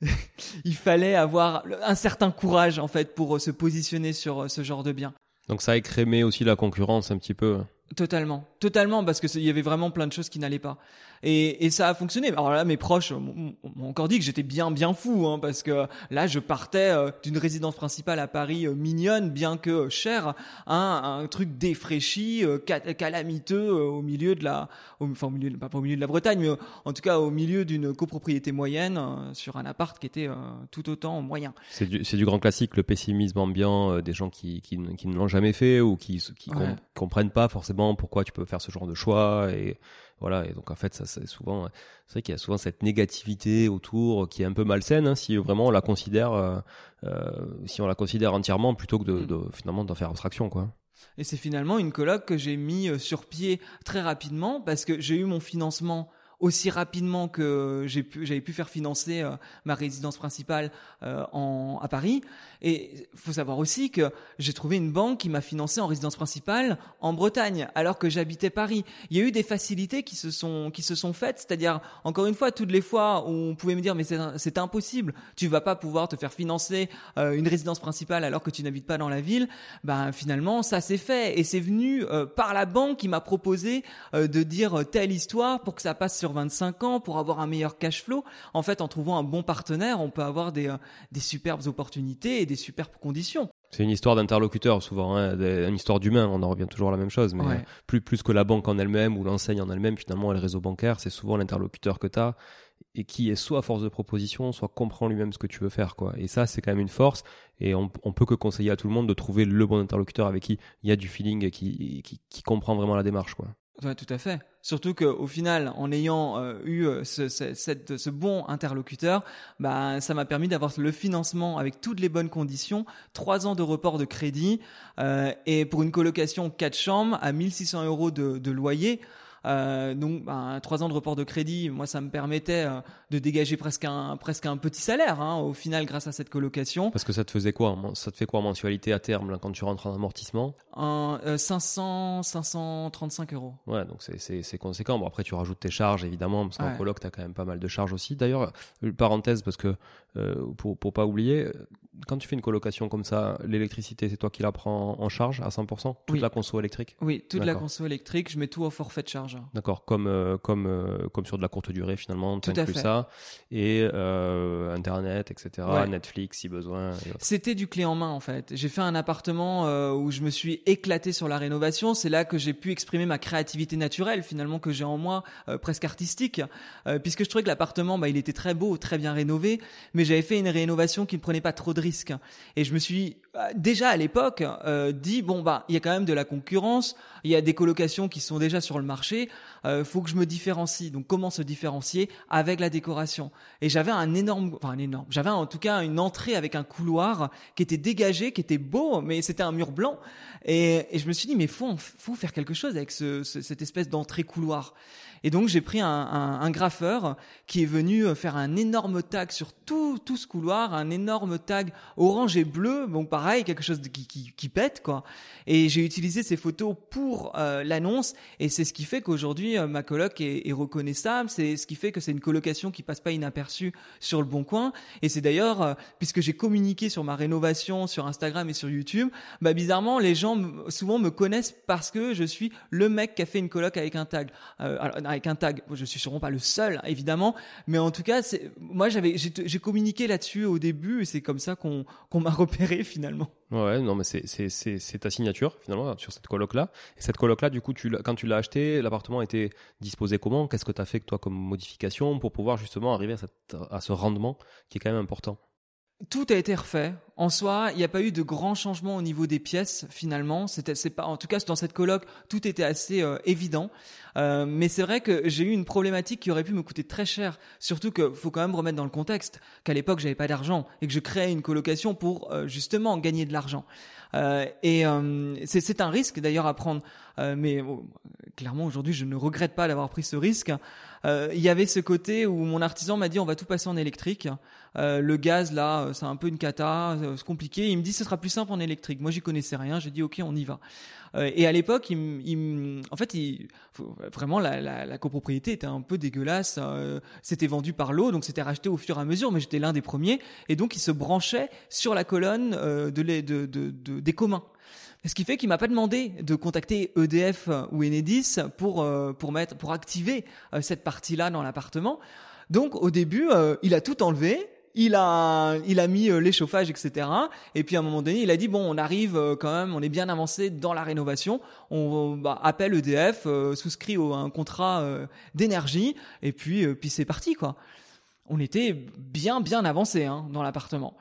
il fallait avoir un certain courage en fait pour euh, se positionner sur ce genre de bien. Donc ça a écrémé aussi la concurrence un petit peu. Totalement, totalement, parce que il y avait vraiment plein de choses qui n'allaient pas. Et, et, ça a fonctionné. Alors là, mes proches m'ont encore dit que j'étais bien, bien fou, hein, parce que là, je partais euh, d'une résidence principale à Paris euh, mignonne, bien que chère, hein, un truc défraîchi, euh, calamiteux au milieu de la, enfin au milieu, pas au milieu de la Bretagne, mais en tout cas au milieu d'une copropriété moyenne sur un appart qui était tout autant moyen. C'est du, du, grand classique, le pessimisme ambiant des gens qui, qui, qui ne l'ont jamais fait ou qui, qui comprennent pas forcément pourquoi tu peux faire ce genre de choix et voilà, et donc en fait, ça c'est souvent, c'est vrai qu'il y a souvent cette négativité autour qui est un peu malsaine hein, si vraiment on la considère, euh, euh, si on la considère entièrement plutôt que de, mm. de finalement d'en faire abstraction, quoi. Et c'est finalement une coloc que j'ai mis euh, sur pied très rapidement parce que j'ai eu mon financement aussi rapidement que j'ai pu, j'avais pu faire financer euh, ma résidence principale euh, en, à Paris. Et faut savoir aussi que j'ai trouvé une banque qui m'a financé en résidence principale en Bretagne, alors que j'habitais Paris. Il y a eu des facilités qui se sont qui se sont faites, c'est-à-dire encore une fois toutes les fois où on pouvait me dire mais c'est impossible, tu vas pas pouvoir te faire financer euh, une résidence principale alors que tu n'habites pas dans la ville. Ben finalement ça s'est fait et c'est venu par la banque qui m'a proposé de dire telle histoire pour que ça passe sur 25 ans pour avoir un meilleur cash flow. En fait, en trouvant un bon partenaire, on peut avoir des, euh, des superbes opportunités et des superbes conditions. C'est une histoire d'interlocuteur souvent, hein, une histoire d'humain. On en revient toujours à la même chose, mais euh, plus plus que la banque en elle-même ou l'enseigne en elle-même, finalement, le réseau bancaire, c'est souvent l'interlocuteur que tu as et qui est soit force de proposition, soit comprend lui-même ce que tu veux faire, quoi. Et ça, c'est quand même une force. Et on, on, peut que conseiller à tout le monde de trouver le bon interlocuteur avec qui il y a du feeling et qui, qui, qui comprend vraiment la démarche, quoi. Ouais, tout à fait. Surtout qu'au final, en ayant euh, eu euh, ce, ce, bon interlocuteur, bah, ça m'a permis d'avoir le financement avec toutes les bonnes conditions, trois ans de report de crédit euh, et pour une colocation quatre chambres à 1600 euros de loyer. Euh, donc, ben, trois ans de report de crédit, moi, ça me permettait euh, de dégager presque un presque un petit salaire hein, au final grâce à cette colocation. Parce que ça te faisait quoi Ça te fait quoi en mensualité à terme là, quand tu rentres en amortissement? Un, euh, 500 535 euros. Ouais, donc c'est conséquent. Bon, après, tu rajoutes tes charges évidemment parce qu'en ouais. coloc, t'as quand même pas mal de charges aussi. D'ailleurs, parenthèse parce que euh, pour pour pas oublier, quand tu fais une colocation comme ça, l'électricité, c'est toi qui la prends en charge à 100% Toute oui. la conso électrique? Oui, toute la conso électrique, je mets tout au forfait de charge. D'accord, comme, euh, comme, euh, comme sur de la courte durée finalement, fait. ça. Et euh, Internet, etc., ouais. Netflix si besoin. C'était du clé en main en fait. J'ai fait un appartement où je me suis éclaté sur la rénovation. C'est là que j'ai pu exprimer ma créativité naturelle finalement que j'ai en moi, presque artistique. Puisque je trouvais que l'appartement, bah, il était très beau, très bien rénové, mais j'avais fait une rénovation qui ne prenait pas trop de risques. Et je me suis déjà à l'époque euh, dit bon bah il y a quand même de la concurrence, il y a des colocations qui sont déjà sur le marché, euh, faut que je me différencie. Donc comment se différencier avec la décoration? Et j'avais un énorme, enfin un énorme, j'avais en tout cas une entrée avec un couloir qui était dégagé, qui était beau, mais c'était un mur blanc. Et, et, je me suis dit mais faut faut faire quelque chose avec ce, ce, cette espèce d'entrée couloir. Et donc j'ai pris un, un, un, graffeur qui est venu faire un énorme tag sur tout, tout ce couloir, un énorme tag orange et bleu, bon pareil, quelque chose de, qui, qui, qui, pète quoi. Et j'ai utilisé ces photos pour euh, l'annonce et c'est ce qui fait qu'aujourd'hui euh, ma coloc est, est reconnaissable, c'est ce qui fait que c'est une colocation qui passe pas inaperçue sur le bon coin. Et c'est d'ailleurs, euh, puisque j'ai communiqué sur ma rénovation sur Instagram et sur YouTube, bah bizarrement les gens souvent me connaissent parce que je suis le mec qui a fait une coloc avec un tag. Avec un tag. Je suis sûrement pas le seul, évidemment, mais en tout cas, moi j'avais, j'ai communiqué là-dessus au début et c'est comme ça qu'on m'a repéré finalement. Ouais, non, mais c'est ta signature finalement sur cette coloc là. Et cette coloc là, du coup, quand tu l'as acheté, l'appartement était disposé comment? Qu'est-ce que tu as fait toi comme modification pour pouvoir justement arriver à ce rendement qui est quand même important? Tout a été refait. En soi, il n'y a pas eu de grands changements au niveau des pièces finalement. C'était, c'est pas, en tout cas dans cette coloc, tout était assez euh, évident. Euh, mais c'est vrai que j'ai eu une problématique qui aurait pu me coûter très cher. Surtout que faut quand même remettre dans le contexte qu'à l'époque j'avais pas d'argent et que je créais une colocation pour euh, justement gagner de l'argent. Euh, et c'est, c'est un risque d'ailleurs à prendre. mais oh, clairement aujourd'hui je ne regrette pas d'avoir pris ce risque. Il y avait ce côté où mon artisan m'a dit on va tout passer en électrique. le gaz là c'est un peu une cata c'est compliqué. Il me dit ce sera plus simple en électrique. Moi, j'y connaissais rien. J'ai dit ok, on y va. Euh, et à l'époque, il, il, en fait, il, vraiment la, la, la, copropriété était un peu dégueulasse. Euh, c'était vendu par l'eau, donc c'était racheté au fur et à mesure. Mais j'étais l'un des premiers, et donc il se branchait sur la colonne euh, de, de, de, de, des communs. Ce qui fait qu'il m'a pas demandé de contacter EDF ou Enedis pour pour mettre pour activer cette partie-là dans l'appartement. Donc au début, il a tout enlevé il a, il a mis les chauffages, etc. Et puis à un moment donné, il a dit bon, on arrive quand même, on est bien avancé dans la rénovation. On bah, appelle EDF, euh, souscrit au, un contrat euh, d'énergie, et puis, euh, puis c'est parti quoi. On était bien, bien avancé hein, dans l'appartement.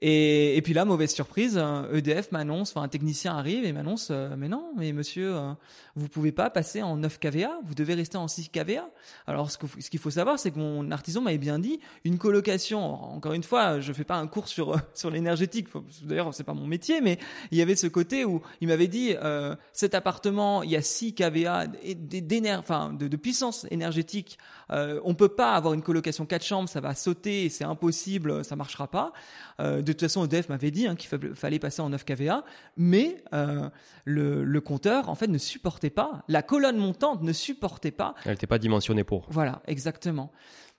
Et, et, puis là, mauvaise surprise, EDF m'annonce, enfin un technicien arrive et m'annonce, euh, mais non, mais monsieur, euh, vous pouvez pas passer en 9 kVA, vous devez rester en 6 kVA. Alors ce qu'il ce faut savoir, c'est que mon artisan m'avait bien dit, une colocation, encore une fois, je fais pas un cours sur sur l'énergétique, d'ailleurs c'est pas mon métier, mais il y avait ce côté où il m'avait dit, euh, cet appartement, il y a 6 kVA d'énergie, enfin de, puissance énergétique, euh, on peut pas avoir une colocation 4 chambres, ça va sauter, c'est impossible, ça marchera pas de toute façon, EDF m'avait dit hein, qu'il fallait passer en 9 kVA, mais euh, le, le, compteur, en fait, ne supportait pas, la colonne montante ne supportait pas. Elle n'était pas dimensionnée pour. Voilà, exactement.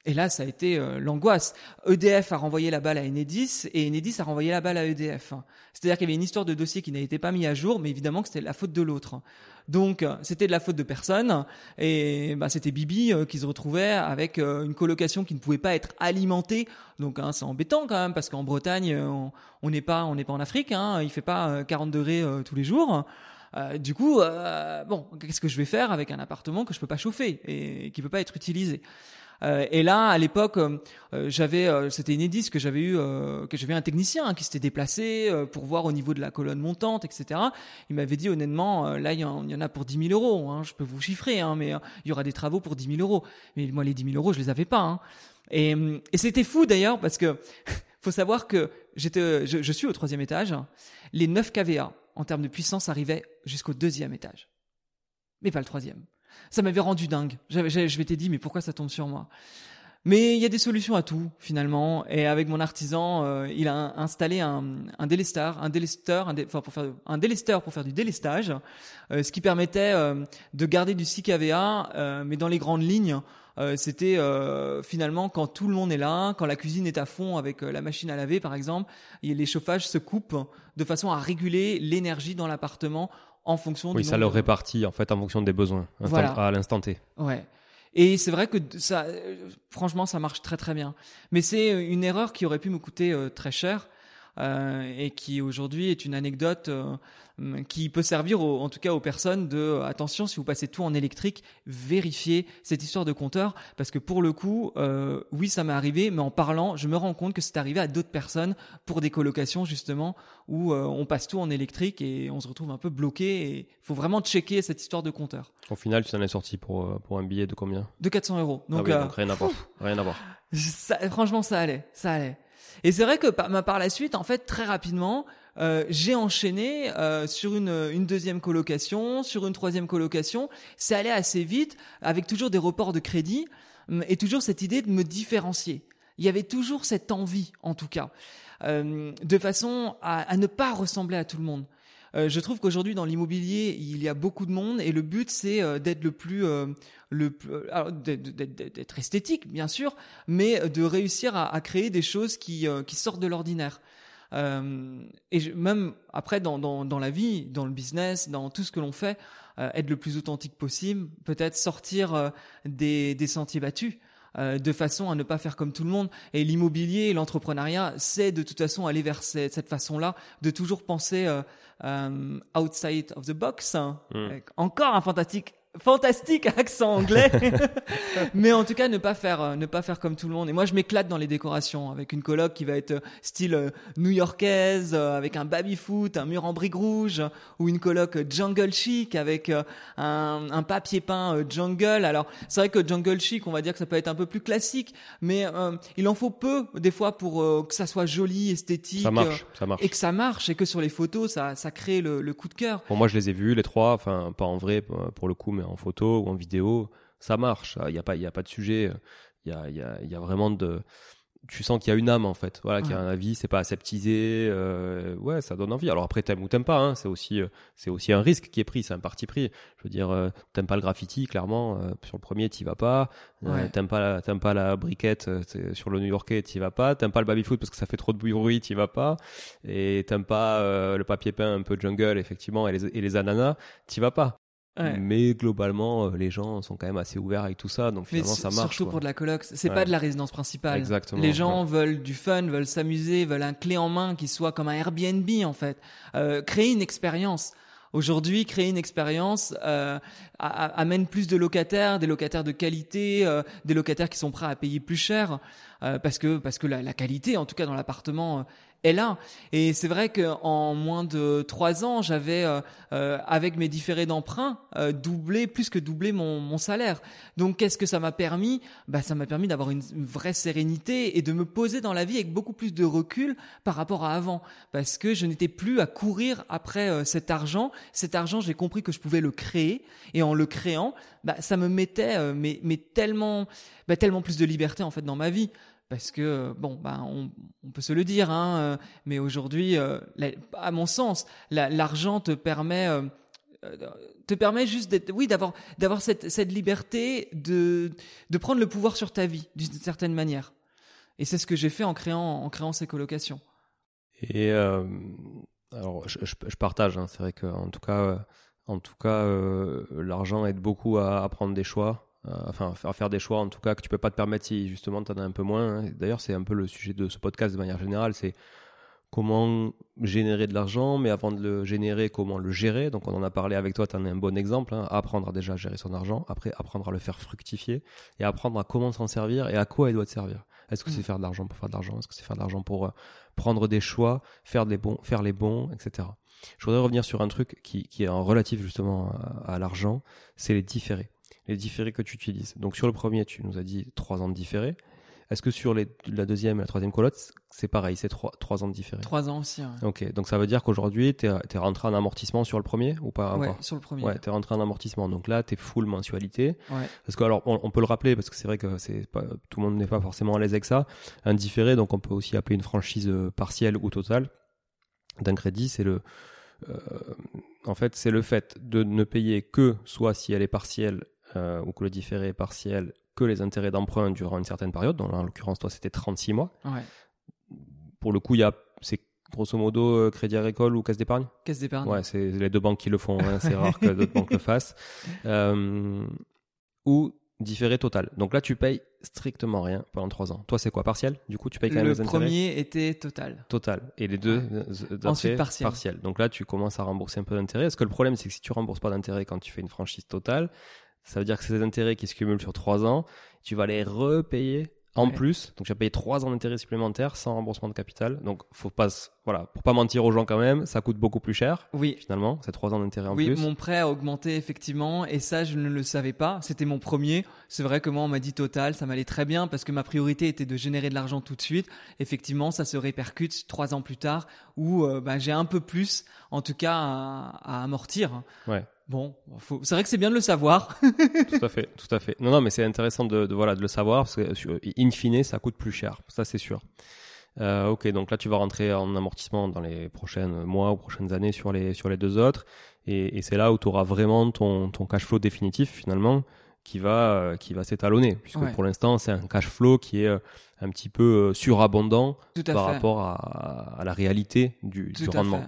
Et là, ça a été euh, l'angoisse. EDF a renvoyé la balle à Enedis et Enedis a renvoyé la balle à EDF. C'est-à-dire qu'il y avait une histoire de dossier qui n'était pas mis à jour, mais évidemment que c'était la faute de l'autre. Donc, c'était de la faute de personne et bah, c'était Bibi euh, qui se retrouvait avec euh, une colocation qui ne pouvait pas être alimentée. Donc, hein, c'est embêtant quand même parce qu'en Bretagne, on n'est pas, on n'est pas en Afrique. Hein, il fait pas 40 degrés tous les jours. Euh, du coup, euh, bon, qu'est-ce que je vais faire avec un appartement que je peux pas chauffer et qui peut pas être utilisé? Euh, et là, à l'époque, euh, euh, j'avais, c'était Enedis que j'avais eu, que j'avais un technicien hein, qui s'était déplacé pour voir au niveau de la colonne montante, etc. Il m'avait dit honnêtement, là, il y, en, a pour 10 000 euros. Hein, je peux vous chiffrer, hein, mais il y aura des travaux pour 10 000 euros. Mais moi, les 10 000 euros, je les avais pas. Hein. Et, et c'était fou d'ailleurs parce que faut savoir que j'étais, je, je, suis au troisième étage. Les 9 kVA en termes de puissance arrivaient jusqu'au deuxième étage, mais pas le troisième. Ça m'avait rendu dingue. Je m'étais dit, mais pourquoi ça tombe sur moi? Mais il y a des solutions à tout finalement. Et avec mon artisan, euh, il a installé un, un délesteur, un délesteur, enfin pour faire un délesteur pour faire du délestage, euh, ce qui permettait euh, de garder du 6 kVA, mais dans les grandes lignes. c'était finalement quand tout le monde est là, quand la cuisine est à fond avec la machine à laver par exemple, et les chauffages se coupent de façon à réguler l'énergie dans l'appartement en fonction oui, ça le répartit en fait en fonction des besoins à l'instant T. Ouais. Et c'est vrai que ça, franchement, ça marche très très bien. Mais c'est une erreur qui aurait pu me coûter euh, très cher euh, et qui aujourd'hui est une anecdote euh, qui peut servir en tout cas aux personnes de attention si vous passez tout en électrique, vérifiez cette histoire de compteur parce que pour le coup, euh, oui ça m'est arrivé, mais en parlant, je me rends compte que c'est arrivé à d'autres personnes pour des colocations justement où on passe tout en électrique et on se retrouve un peu bloqué et il faut vraiment checker cette histoire de compteur. Au final, tu en es sorti pour pour un billet de combien? De 400 euros. Donc, ah oui, donc rien à voir, rien à voir. franchement, ça allait, ça allait. Et c'est vrai que par, par, la suite, en fait, très rapidement, euh, j'ai enchaîné euh, sur une, une, deuxième colocation, sur une troisième colocation. C'est allé assez vite, avec toujours des reports de crédit hum, et toujours cette idée de me différencier. Il y avait toujours cette envie, en tout cas, euh, de façon à, à, ne pas ressembler à tout le monde. Euh, je trouve qu'aujourd'hui dans l'immobilier, il y a beaucoup de monde et le but c'est euh, d'être le plus euh, le d'être esthétique bien sûr, mais de réussir à, créer des choses qui qui sortent de l'ordinaire. Euh, et même après dans, dans, dans la vie, dans le business, dans tout ce que l'on fait, euh, être le plus authentique possible, peut-être sortir des, des sentiers battus. Euh, de façon à ne pas faire comme tout le monde. Et l'immobilier, l'entrepreneuriat, c'est de toute façon aller vers cette, cette façon-là, de toujours penser euh, euh, outside of the box. Hein. Mm. Encore un fantastique fantastique accent anglais. Mais en tout cas ne pas faire euh, ne pas faire comme tout le monde. Et moi je m'éclate dans les décorations avec une coloc qui va être euh, style euh, new-yorkaise avec un baby foot un mur en briques rouges ou une coloc jungle chic avec un, un papier peint jungle. Alors c'est vrai que jungle chic on va dire que ça peut être un peu plus classique mais il en faut peu des fois pour que ça soit joli esthétique ça marche, ça marche. et que ça marche et que sur les photos ça ça crée le, le coup de cœur. Pour moi je les ai vus les trois enfin pas en vrai pour le coup mais en photo ou en vidéo, ça marche. Il n'y a pas, il y a pas de sujet. Il y a, y, a, y a vraiment de tu sens qu'il y a une âme en fait. Voilà qu'il y a un avis c'est pas aseptisé euh, ouais ça donne envie. Alors après t'aimes ou t'aimes pas hein, c'est aussi euh, c'est aussi un risque qui est pris c'est un parti pris. Je veux dire euh, t'aimes pas le graffiti clairement sur le premier t'y vas pas. Ouais. t'aimes pas la, t'aimes pas la briquette sur le New-Yorkais t'y vas pas. T'aimes pas le baby foot parce que ça fait trop de bruit t'y vas pas. Et t'aimes pas le papier peint un peu jungle effectivement et les, et les ananas t'y vas pas mais globalement, euh, les gens sont quand même assez ouverts avec tout ça, donc finalement ça marche. Surtout pour de la coloc, c'est pas de la résidence principale. Exactement. Les gens veulent du fun, veulent s'amuser, veulent un clé en main qui soit comme un Airbnb en fait. Euh, créer une expérience. Aujourd'hui, créer une expérience euh, amène plus de locataires, des locataires de qualité, euh, des locataires qui sont prêts à payer plus cher, euh, parce que parce que la, la, qualité, en tout cas dans l'appartement, est là. Et c'est vrai qu'en moins de trois ans, j'avais, euh, euh, avec mes différés d'emprunt, euh, doublé, plus que doublé mon, mon salaire. Donc qu'est-ce que ça m'a permis? Bah, Ça m'a permis d'avoir une, vraie sérénité et de me poser dans la vie avec beaucoup plus de recul par rapport à avant. Parce que je n'étais plus à courir après euh, cet argent. Cet argent, j'ai compris que je pouvais le créer. Et en le créant, bah, ça me mettait euh, mais, mais tellement, bah, tellement plus de liberté en fait dans ma vie parce que bon ben on, peut se le dire hein, euh, mais aujourd'hui euh, à mon sens l'argent te permet euh, te permet juste d'être oui d'avoir d'avoir cette liberté de de prendre le pouvoir sur ta vie d'une certaine manière. Et c'est ce que j'ai fait en créant en créant ces colocations. Et alors je, partage hein, c'est vrai que en tout cas en tout cas l'argent aide beaucoup à, prendre des choix. euh, enfin à faire des choix en tout cas que tu peux pas te permettre si justement tu en as un peu moins. Hein. D'ailleurs, c'est un peu le sujet de ce podcast de manière générale, c'est comment générer de l'argent, mais avant de le générer, comment le gérer. Donc on en a parlé avec toi, tu en as un bon exemple. Hein. apprendre à déjà gérer son argent, après apprendre à le faire fructifier, et apprendre à comment s'en servir et à quoi il doit te servir. Est-ce que c'est mm. faire de l'argent pour faire de l'argent? Est-ce que c'est faire de l'argent pour euh, prendre des choix, faire, des bons, faire les bons, etc. Je voudrais revenir sur un truc qui, qui est en relatif justement à, à l'argent, c'est les différés. Les différés que tu utilises. Donc sur le premier, tu nous as dit trois ans de différés. Est-ce que sur les, la deuxième et la troisième colotte, c'est pareil, c'est trois, trois ans de différé Trois ans aussi. Ok, donc ça veut dire qu'aujourd'hui, tu es, rentré en amortissement sur le premier ou pas ouais, sur le premier. Ouais, tu es rentré en amortissement. Donc là, tu es full mensualité. Ouais. Parce que, alors, on, peut le rappeler, parce que c'est vrai que pas, tout le monde n'est pas forcément à l'aise avec ça. Un différé, donc on peut aussi appeler une franchise euh, partielle ou totale d'un crédit, c'est le. Euh, en fait, c'est le fait de ne payer que, soit si elle est partielle euh, ou que le différé est partiel, que les intérêts d'emprunt durant une certaine période. Donc, en l'occurrence, toi, c'était 36 mois. Ouais. Pour le coup, il y a, c'est grosso modo euh, Crédit Agricole ou Caisse d'épargne? Caisse d'épargne. Ouais, c'est les deux banques qui le font. Hein. c'est rare que d'autres banques le fassent. Euh, ou différé total. Donc là, tu payes strictement rien pendant 3 ans. Toi, c'est quoi Partiel? Du coup, tu payes quand même les intérêts? Le premier était total. Total. Et les deux euh, Ensuite, partiel. partiel. Donc là, tu commences à rembourser un peu d'intérêt. Est-ce que le problème, c'est que si tu rembourses pas d'intérêt quand tu fais une franchise totale, ça veut dire que ces intérêts qui se cumulent sur 3 ans, tu vas les repayer en plus. Donc, tu vas payer 3 ans d'intérêts supplémentaires sans remboursement de capital. Donc, faut pas, voilà, pour pas mentir aux gens quand même, ça coûte beaucoup plus cher. Oui. Finalement, c'est 3 ans d'intérêts en plus. Oui, mon prêt a augmenté effectivement et ça, je ne le savais pas. C'était mon premier. C'est vrai que moi, on m'a dit total, ça m'allait très bien parce que ma priorité était de générer de l'argent tout de suite. Effectivement, ça se répercute 3 ans plus tard où euh, bah, j'ai un peu plus, en tout cas, à, à amortir. Ouais. Bon, faut... c'est vrai que c'est bien de le savoir. tout à fait, tout à fait. Non, non, mais c'est intéressant de, de, voilà de le savoir parce que in fine, ça coûte plus cher. Ça, c'est sûr. Euh, ok, donc là, tu vas rentrer en amortissement dans les prochains mois ou prochaines années sur les sur les deux autres, et, et c'est là où tu auras vraiment ton ton cash flow définitif finalement qui va euh, qui va s'étalonner puisque pour l'instant c'est un cash flow qui est euh, un petit peu euh, surabondant par rapport à, à, la réalité du, du rendement.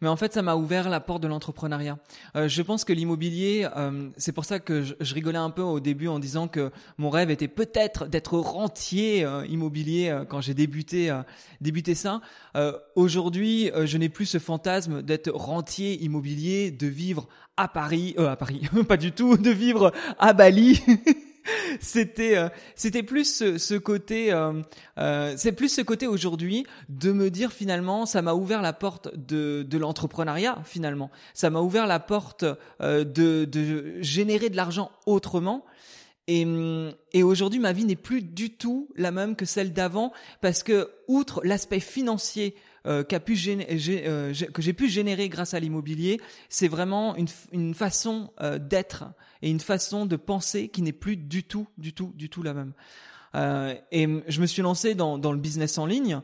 Mais en fait, ça m'a ouvert la porte de l'entrepreneuriat. Euh, je pense que l'immobilier, euh, c'est pour ça que je, je, rigolais un peu au début en disant que mon rêve était peut-être d'être rentier euh, immobilier euh, quand j'ai débuté débuté ça. Aujourd'hui, je n'ai plus ce fantasme d'être rentier immobilier, de vivre à Paris, à Paris, pas du tout, de vivre à Bali. c'était euh, c'était plus ce, ce côté euh, euh, c'est plus ce côté aujourd'hui de me dire finalement ça m'a ouvert la porte de de l'entrepreneuriat finalement. Ça m'a ouvert la porte de de générer de l'argent autrement. Et, et aujourd'hui, ma vie n'est plus du tout la même que celle d'avant parce que, outre l'aspect financier euh, pu euh, que j'ai pu générer grâce à l'immobilier, c'est vraiment une, une façon euh, d'être et une façon de penser qui n'est plus du tout, du tout, du tout la même. Euh, et je me suis lancé dans, dans le business en ligne.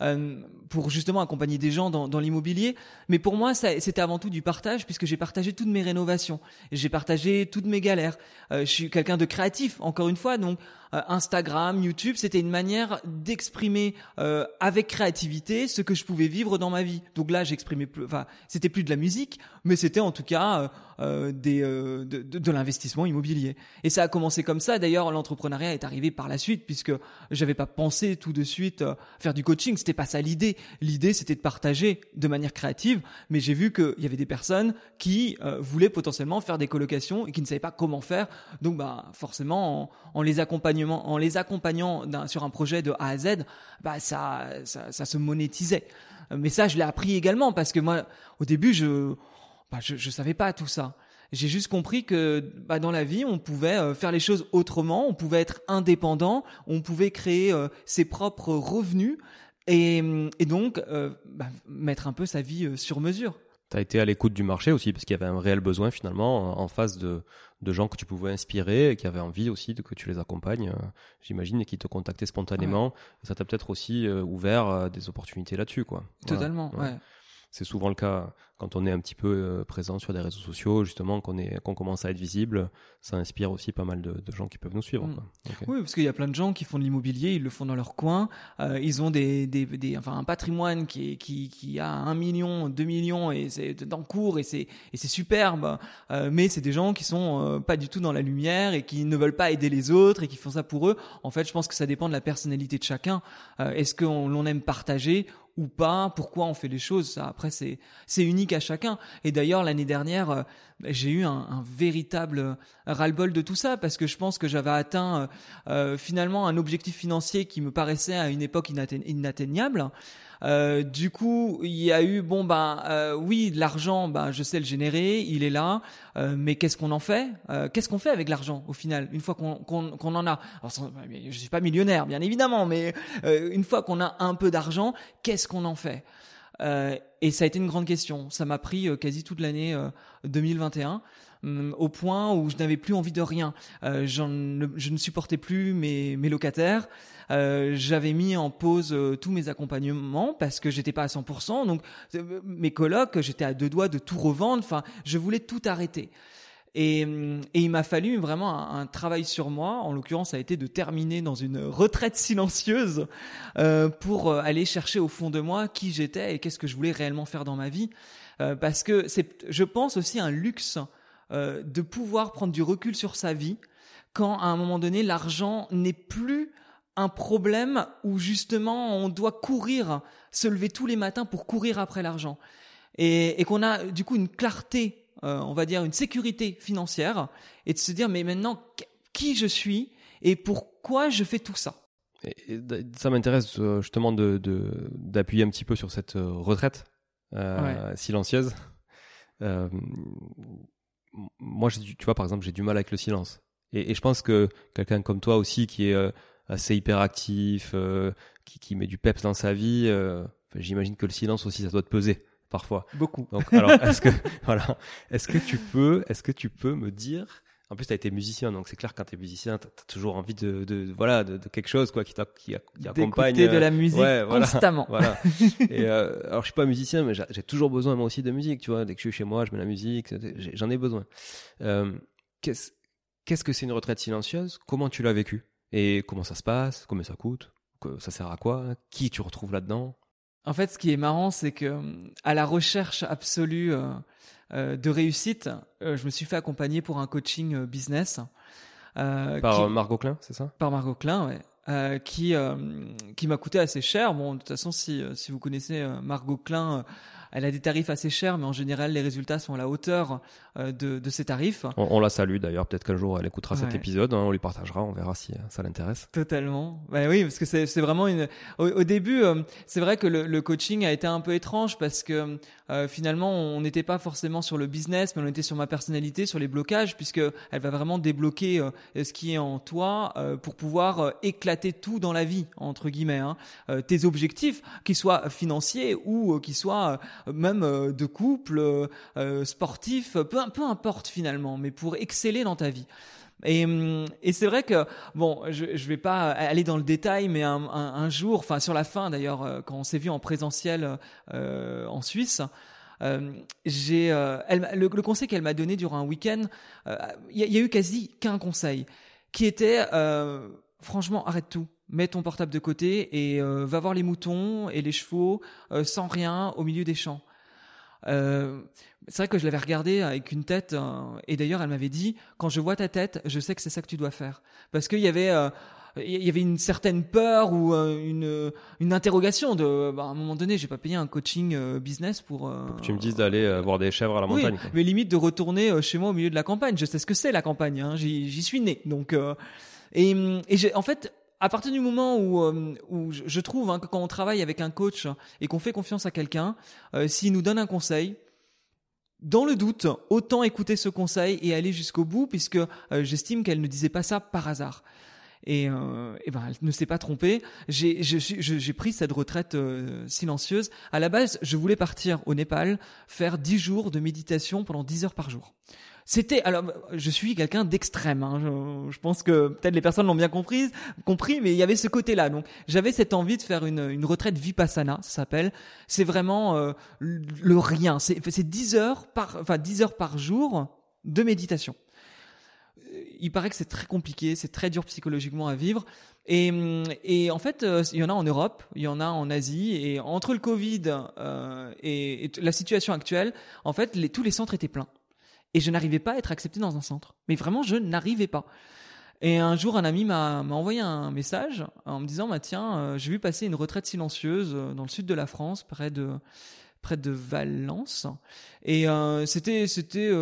Euh, pour justement accompagner des gens dans, dans l'immobilier. Mais pour moi, c'était avant tout du partage, puisque j'ai partagé toutes mes rénovations, j'ai partagé toutes mes galères. Euh, je suis quelqu'un de créatif, encore une fois, donc euh, Instagram, YouTube, c'était une manière d'exprimer euh, avec créativité ce que je pouvais vivre dans ma vie. Donc là, j'exprimais plus, enfin, c'était plus de la musique, mais c'était en tout cas euh, des, de, de, de l'investissement immobilier. Et ça a commencé comme ça. D'ailleurs, l'entrepreneuriat est arrivé par la suite, puisque j'avais pas pensé tout de suite faire du coaching. C'était pas ça l'idée. L'idée, c'était de partager de manière créative, mais j'ai vu qu'il y avait des personnes qui voulaient potentiellement faire des colocations et qui ne savaient pas comment faire. Donc, bah, forcément, en, en les accompagnant en les accompagnant sur un projet de A à Z, bah ça, ça, se monétisait. Mais ça, je l'ai appris également parce que moi, au début, je, bah, je, savais pas tout ça. J'ai juste compris que bah, dans la vie, on pouvait euh, faire les choses autrement, on pouvait être indépendant, on pouvait créer euh, ses propres revenus et, et donc euh, bah, mettre un peu sa vie sur mesure. Tu as été à l'écoute du marché aussi parce qu'il y avait un réel besoin finalement en face de, de gens que tu pouvais inspirer et qui avaient envie aussi de que tu les accompagnes, euh, j'imagine, et qui te contactaient spontanément. Ça t'a peut-être aussi euh, ouvert euh, des opportunités là-dessus, quoi. Totalement, ouais c'est souvent le cas quand on est un petit peu euh, présent sur des réseaux sociaux, justement, qu'on qu'on commence à être visible, ça inspire aussi pas mal de, de gens qui peuvent nous suivre. Mm. Quoi. Oui, parce qu'il y a plein de gens qui font de l'immobilier, ils le font dans leur coin, euh, ils ont des, des, des, enfin un patrimoine qui, est, qui, qui a un million, deux millions et c'est en cours et c'est superbe, euh, mais c'est des gens qui sont euh, pas du tout dans la lumière et qui ne veulent pas aider les autres et qui font ça pour eux. En fait, je pense que ça dépend de la personnalité de chacun. Est-ce qu'on l'on aime partager ou pas, pourquoi on fait les choses. Ça, après, c'est unique à chacun. Et d'ailleurs, l'année dernière, euh, j'ai eu un, un véritable ras-le-bol de tout ça parce que je pense que j'avais atteint euh, finalement un objectif financier qui me paraissait à une époque inatteignable. Euh, du coup, il y a eu bon ben euh, oui, l'argent, ben je sais le générer, il est là, euh, mais qu'est-ce qu'on en fait euh, Qu'est-ce qu'on fait avec l'argent au final une fois qu'on qu'on qu'on en a? Alors, Je suis pas millionnaire, bien évidemment, mais euh, une fois qu'on a un peu d'argent, qu'est-ce qu'on en fait? Et ça a été une grande question. Ça m'a pris quasi toute l'année 2021 hum, au point où je n'avais plus envie de rien. Euh, je ne supportais plus mes, mes locataires. Euh, j'avais mis en pause euh, tous mes accompagnements parce que j'étais pas à 100%. Donc euh, mes colocs, j'étais à deux doigts de tout revendre. Enfin, je voulais tout arrêter. Et, et, il m'a fallu vraiment un, un, travail sur moi. En l'occurrence, ça a été de terminer dans une retraite silencieuse euh, pour aller chercher au fond de moi qui j'étais et qu'est-ce que je voulais réellement faire dans ma vie. Euh, parce que c'est, je pense aussi un luxe euh, de pouvoir prendre du recul sur sa vie quand à un moment donné l'argent n'est plus un problème où justement on doit courir, se lever tous les matins pour courir après l'argent. Et, et qu'on a du coup une clarté, euh, on va dire une sécurité financière, et de se dire mais maintenant qui je suis et pourquoi je fais tout ça? Et, ça m'intéresse euh, justement de, d'appuyer un petit peu sur cette euh, retraite euh, silencieuse. Euh, moi, tu vois, par exemple, j'ai du mal avec le silence. Et, et je pense que quelqu'un comme toi aussi, qui est assez hyperactif, qui, qui met du peps dans sa vie, j'imagine que le silence aussi, ça doit te peser parfois. Beaucoup. Donc, alors, est-ce que, voilà, est-ce que tu peux, est-ce que tu peux me dire, en plus, tu as été musicien, donc c'est clair quand tu es musicien, tu as, toujours envie de, de voilà, de, de, quelque chose quoi, qui, qui, qui accompagne. de la musique ouais, voilà, constamment. Voilà. Et euh, alors, je suis pas musicien, mais j'ai toujours besoin moi aussi de musique, tu vois. Dès que je suis chez moi, je mets la musique, j'en ai besoin. Euh, qu'est-ce, qu'est-ce que c'est une retraite silencieuse? Comment tu l'as vécu? Et comment ça se passe? Combien ça coûte? Ça sert à quoi? Qui tu retrouves là-dedans? En fait, ce qui est marrant, c'est que à la recherche absolue euh, euh, de réussite, euh, je me suis fait accompagner pour un coaching business. par Margot Klein, c'est ça? Par Margot Klein, ouais. Euh, qui qui m'a coûté assez cher. Bon, de toute façon, si si vous connaissez Margot Klein, elle a des tarifs assez chers, mais en général, les résultats sont à la hauteur euh, de, de, ces tarifs. On, on la salue d'ailleurs. Peut-être qu'un jour, elle écoutera ouais. cet épisode. Hein, on lui partagera. On verra si euh, ça l'intéresse. Totalement. Bah oui, parce que c'est vraiment une. Au, au début, euh, c'est vrai que le, le, coaching a été un peu étrange parce que euh, finalement, on n'était pas forcément sur le business, mais on était sur ma personnalité, sur les blocages, puisque elle va vraiment débloquer euh, ce qui est en toi euh, pour pouvoir éclater tout dans la vie entre guillemets. Hein. tes objectifs, qu'ils soient financiers ou qu'ils soient même euh, de couple, euh, euh, sportif, peu, peu importe finalement, mais pour exceller dans ta vie. Et, hum, et c'est vrai que bon, je je vais pas aller dans le détail, mais un, un, un jour, enfin sur la fin d'ailleurs, quand on s'est vu en présentiel euh, en Suisse, euh, j'ai euh, le, le, conseil qu'elle m'a donné durant un week-end, il y, y, a eu quasi qu'un conseil qui était franchement arrête tout mets ton portable de côté et euh, va voir les moutons et les chevaux euh, sans rien au milieu des champs. Euh, c'est vrai que je l'avais regardé avec une tête et d'ailleurs elle m'avait dit quand je vois ta tête, je sais que c'est ça que tu dois faire parce qu'il y avait il y avait une certaine peur ou une une interrogation de bah, à un moment donné j'ai pas payé un coaching business pour, pour que tu me dises d'aller voir des chèvres à la oui, montagne quoi. mais limite de retourner chez moi au milieu de la campagne je sais ce que c'est la campagne hein. j'y suis né donc et, et en fait à partir du moment où, euh, où je trouve hein, que quand on travaille avec un coach et qu'on fait confiance à quelqu'un, euh, s'il nous donne un conseil, dans le doute, autant écouter ce conseil et aller jusqu'au bout, puisque euh, j'estime qu'elle ne disait pas ça par hasard. Et, et ben, elle ne s'est pas trompée. J'ai, j'ai pris cette retraite silencieuse. À la base, je voulais partir au Népal, faire 10 jours de méditation pendant 10 heures par jour. C'était alors je suis quelqu'un d'extrême. Hein, je, pense que peut-être les personnes l'ont bien compris, compris, mais il y avait ce côté-là. Donc j'avais cette envie de faire une, une retraite vipassana, ça s'appelle. C'est vraiment euh, le rien. C'est, c'est 10 heures par, enfin 10 heures par jour de méditation. Il paraît que c'est très compliqué, c'est très dur psychologiquement à vivre. Et, et, en fait, il y en a en Europe, il y en a en Asie, et entre le Covid euh, et, et, la situation actuelle, en fait, les, tous les centres étaient pleins et je n'arrivais pas à être accepté dans un centre. Mais vraiment, je n'arrivais pas. Et un jour, un ami m'a envoyé un message en me disant bah, Tiens, euh, j'ai vu passer une retraite silencieuse euh, dans le sud de la France, près de, près de Valence. Et euh, c'était. c'était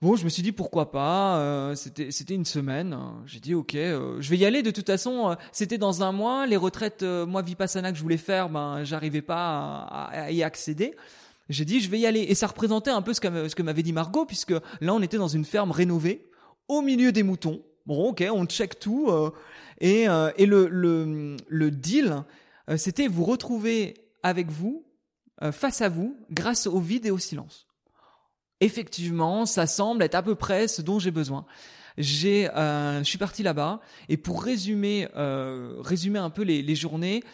Bon, je me suis dit pourquoi pas. c'était c'était une semaine. J'ai dit ok, je vais y aller. De toute façon, c'était dans un mois. Les retraites, moi vipassana que je voulais faire, ben j'arrivais pas à, y accéder. J'ai dit je vais y aller. Et ça représentait un peu ce que, ce que m'avait dit Margot, puisque là on était dans une ferme rénovée, au milieu des moutons. Bon, ok, on check tout. Euh, et, euh, et le, le, le deal, euh, c'était vous retrouver avec vous, face à vous, grâce au vide et au silence. Effectivement, ça semble être à peu près ce dont j'ai besoin. J'ai, je suis parti là-bas et pour résumer, résumer un peu les, les journées,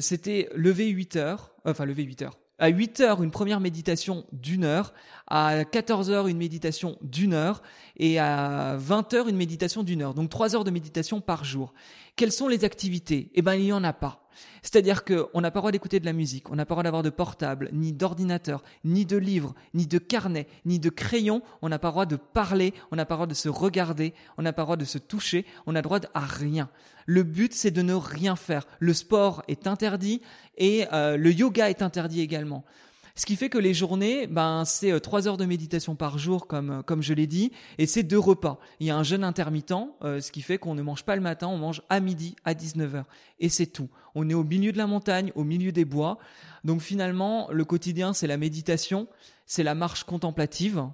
c'était lever 8 heures, enfin lever 8 heures, à 8 heures, une première méditation d'une heure. À 14 heures, une méditation d'une heure. Et à 20 heures, une méditation d'une heure. Donc 3 heures de méditation par jour. Quelles sont les activités? Eh ben, il n'y en a pas. C'est-à-dire qu'on n'a pas le droit d'écouter de la musique, on n'a pas le droit d'avoir de portable, ni d'ordinateur, ni de livre, ni de carnet, ni de crayon, on n'a pas le droit de parler, on n'a pas le droit de se regarder, on n'a pas le droit de se toucher, on n'a le droit à rien. Le but, c'est de ne rien faire. Le sport est interdit et euh, le yoga est interdit également. Ce qui fait que les journées, ben, c'est euh, trois heures de méditation par jour, comme, euh, comme je l'ai dit, et c'est deux repas. Il y a un jeûne intermittent, euh, ce qui fait qu'on ne mange pas le matin, on mange à midi, à 19h. Et c'est tout. On est au milieu de la montagne, au milieu des bois. Donc finalement, le quotidien, c'est la méditation, c'est la marche contemplative,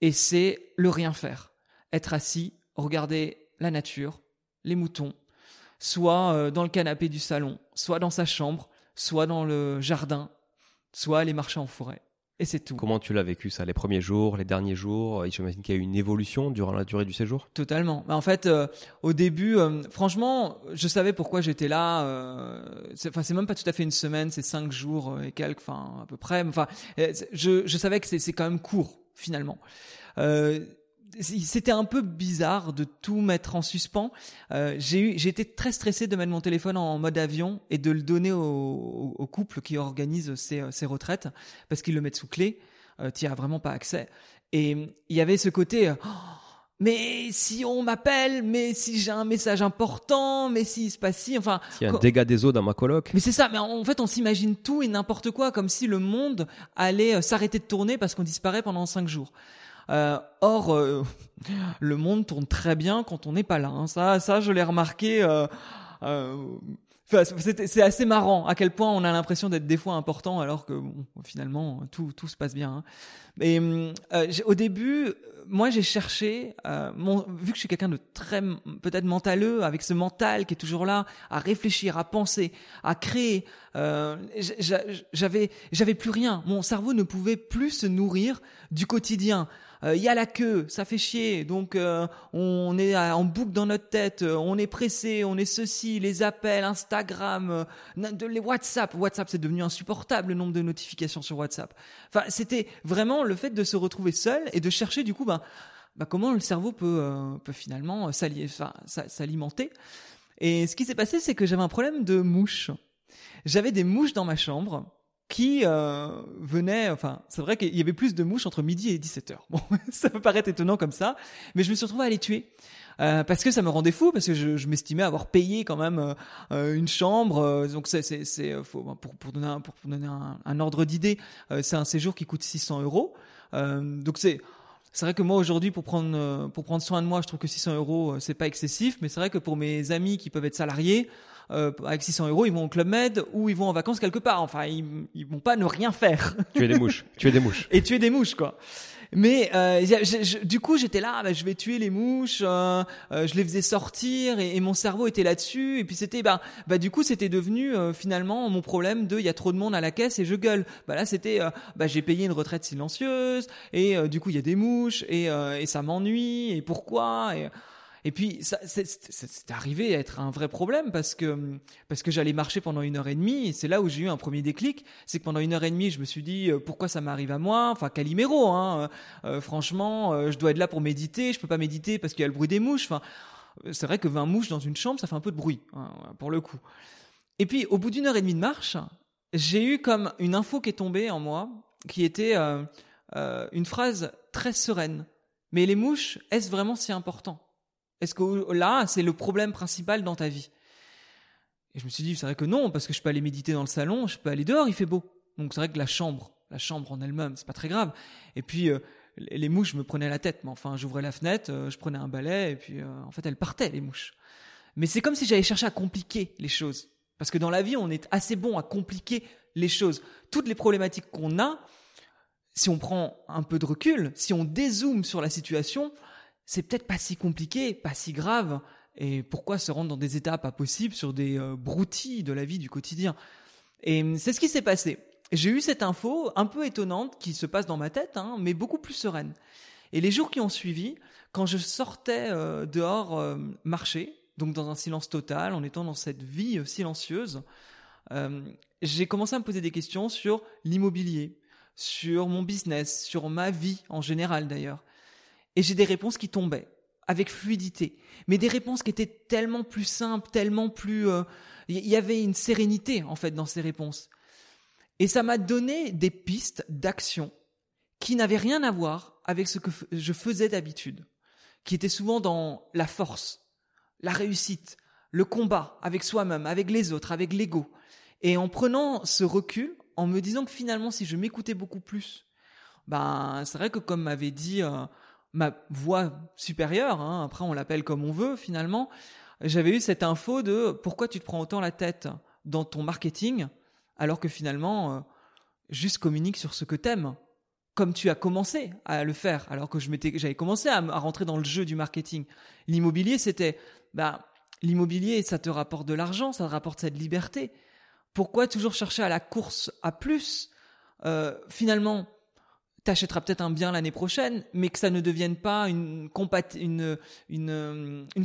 et c'est le rien faire. Être assis, regarder la nature, les moutons, soit dans le canapé du salon, soit dans sa chambre, soit dans le jardin, soit aller marcher en forêt. Et c'est tout. Comment tu l'as vécu ça Les premiers jours, les derniers jours J'imagine qu'il y a eu une évolution durant la durée du séjour? Totalement. Bah, en fait, euh, au début, euh, franchement, je savais pourquoi j'étais là. Euh, enfin, c'est même pas tout à fait une semaine, c'est cinq jours et quelques, enfin à peu près. Enfin, je, je savais que c'est quand même court finalement. Euh, c'était un peu bizarre de tout mettre en suspens. Euh, j'ai eu, j'ai été très stressé de mettre mon téléphone en mode avion et de le donner au, au, couple qui organise ces, ces retraites parce qu'ils le mettent sous clé. Euh, tu as vraiment pas accès. Et il y avait ce côté. Euh, mais si on m'appelle, mais si j'ai un message important, mais s'il se passe si, enfin. S'il y a un dégât des eaux dans ma coloc. Mais c'est ça, mais en fait on s'imagine tout et n'importe quoi, comme si le monde allait euh, s'arrêter de tourner parce qu'on disparaît pendant cinq jours. Euh, or, euh, le monde tourne très bien quand on n'est pas là. Hein. Ça, ça, je l'ai remarqué. Euh, c'est assez marrant à quel point on a l'impression d'être des fois important alors que finalement tout, tout se passe bien. Hein. Et au début, moi j'ai cherché, mon, vu que je suis quelqu'un de très peut-être mentaleux, avec ce mental qui est toujours là, à réfléchir, à penser, à créer. j'avais j'avais plus rien. Mon cerveau ne pouvait plus se nourrir du quotidien. Euh, il y a la queue, ça fait chier, donc euh, on est en boucle dans notre tête, euh, on est pressé, on est ceci, les appels, Instagram, les WhatsApp, WhatsApp c'est devenu insupportable le nombre de notifications sur WhatsApp. Enfin, c'était vraiment le fait de se retrouver seul et de chercher du coup, ben, ben comment le cerveau peut, peut finalement s'alimenter. Et ce qui s'est passé, c'est que j'avais un problème de mouches. J'avais des mouches dans ma chambre qui euh, venait, enfin, c'est vrai qu'il y avait plus de mouches entre midi et 17h. Bon, ça peut paraître étonnant comme ça, mais je me suis retrouvé à les tuer. Euh, parce que ça me rendait fou, parce que je, je m'estimais avoir payé quand même euh, euh une chambre. Euh, donc c'est, c'est, c'est pour, pour donner un, pour donner un, un ordre d'idée, c'est un séjour qui coûte 600 euros. donc c'est c'est vrai que moi aujourd'hui pour prendre pour prendre soin de moi, je trouve que 600 euros c'est pas excessif, mais c'est vrai que pour mes amis qui peuvent être salariés, euh, avec 600 euros, ils vont au Club Med ou ils vont en vacances quelque part. Enfin, ils, ils vont pas ne rien faire. Tu es des mouches. tu es des mouches. Et tu es des mouches, quoi. Mais euh, du coup, j'étais là, bah, je vais tuer les mouches. Euh, euh, je les faisais sortir et, et mon cerveau était là-dessus. Et puis c'était, bah, bah du coup, c'était devenu euh, finalement mon problème de, il y a trop de monde à la caisse et je gueule. Bah là, c'était, bah j'ai payé une retraite silencieuse et du coup, il y a des mouches et, et ça m'ennuie et pourquoi et et puis, c'est arrivé à être un vrai problème parce que, parce que j'allais marcher pendant une heure et demie et c'est là où j'ai eu un premier déclic. C'est que pendant une heure et demie, je me suis dit, euh, pourquoi ça m'arrive à moi? Enfin, Calimero, hein. Euh, franchement, euh, je dois être là pour méditer. Je peux pas méditer parce qu'il y a le bruit des mouches. Enfin, c'est vrai que 20 mouches dans une chambre, ça fait un peu de bruit, hein, pour le coup. Et puis, au bout d'une heure et demie de marche, j'ai eu comme une info qui est tombée en moi, qui était une phrase très sereine. Mais les mouches, est-ce vraiment si important? Est-ce que là, c'est le problème principal dans ta vie? Et je me suis dit, c'est vrai que non, parce que je peux aller méditer dans le salon, je peux aller dehors, il fait beau. Donc c'est vrai que la chambre, la chambre en elle-même, c'est pas très grave. Et puis euh, les mouches me prenaient la tête, mais enfin j'ouvrais la fenêtre, euh, je prenais un balai et puis euh, en fait elles partaient les mouches. Mais c'est comme si j'avais cherché à compliquer les choses. Parce que dans la vie, on est assez bon à compliquer les choses. Toutes les problématiques qu'on a, si on prend un peu de recul, si on dézoome sur la situation, c'est peut-être pas si compliqué, pas si grave. Et pourquoi se rendre dans des états pas possibles sur des euh, broutilles de la vie du quotidien? Et hum, c'est ce qui s'est passé. J'ai eu cette info un peu étonnante qui se passe dans ma tête, hein, mais beaucoup plus sereine. Et les jours qui ont suivi, quand je sortais euh, dehors euh, marcher, donc dans un silence total, en étant dans cette vie silencieuse, j'ai commencé à me poser des questions sur l'immobilier, sur mon business, sur ma vie en général d'ailleurs. Et j'ai des réponses qui tombaient avec fluidité, mais des réponses qui étaient tellement plus simples, tellement plus... Il euh, y avait une sérénité en fait dans ces réponses. Et ça m'a donné des pistes d'action qui n'avaient rien à voir avec ce que je faisais d'habitude, qui étaient souvent dans la force, la réussite, le combat avec soi-même, avec les autres, avec l'ego. Et en prenant ce recul, en me disant que finalement, si je m'écoutais beaucoup plus, ben, c'est vrai que comme m'avait dit euh, ma voix supérieure, hein, après on l'appelle comme on veut finalement, j'avais eu cette info de pourquoi tu te prends autant la tête dans ton marketing, alors que finalement, euh, juste communique sur ce que t'aimes, comme tu as commencé à le faire, alors que j'avais commencé à, à, rentrer dans le jeu du marketing. L'immobilier, c'était, bah, l'immobilier, ça te rapporte de l'argent, ça te rapporte cette liberté. Pourquoi toujours chercher à la course à plus euh, Finalement, t'achèteras peut-être un bien l'année prochaine, mais que ça ne devienne pas une,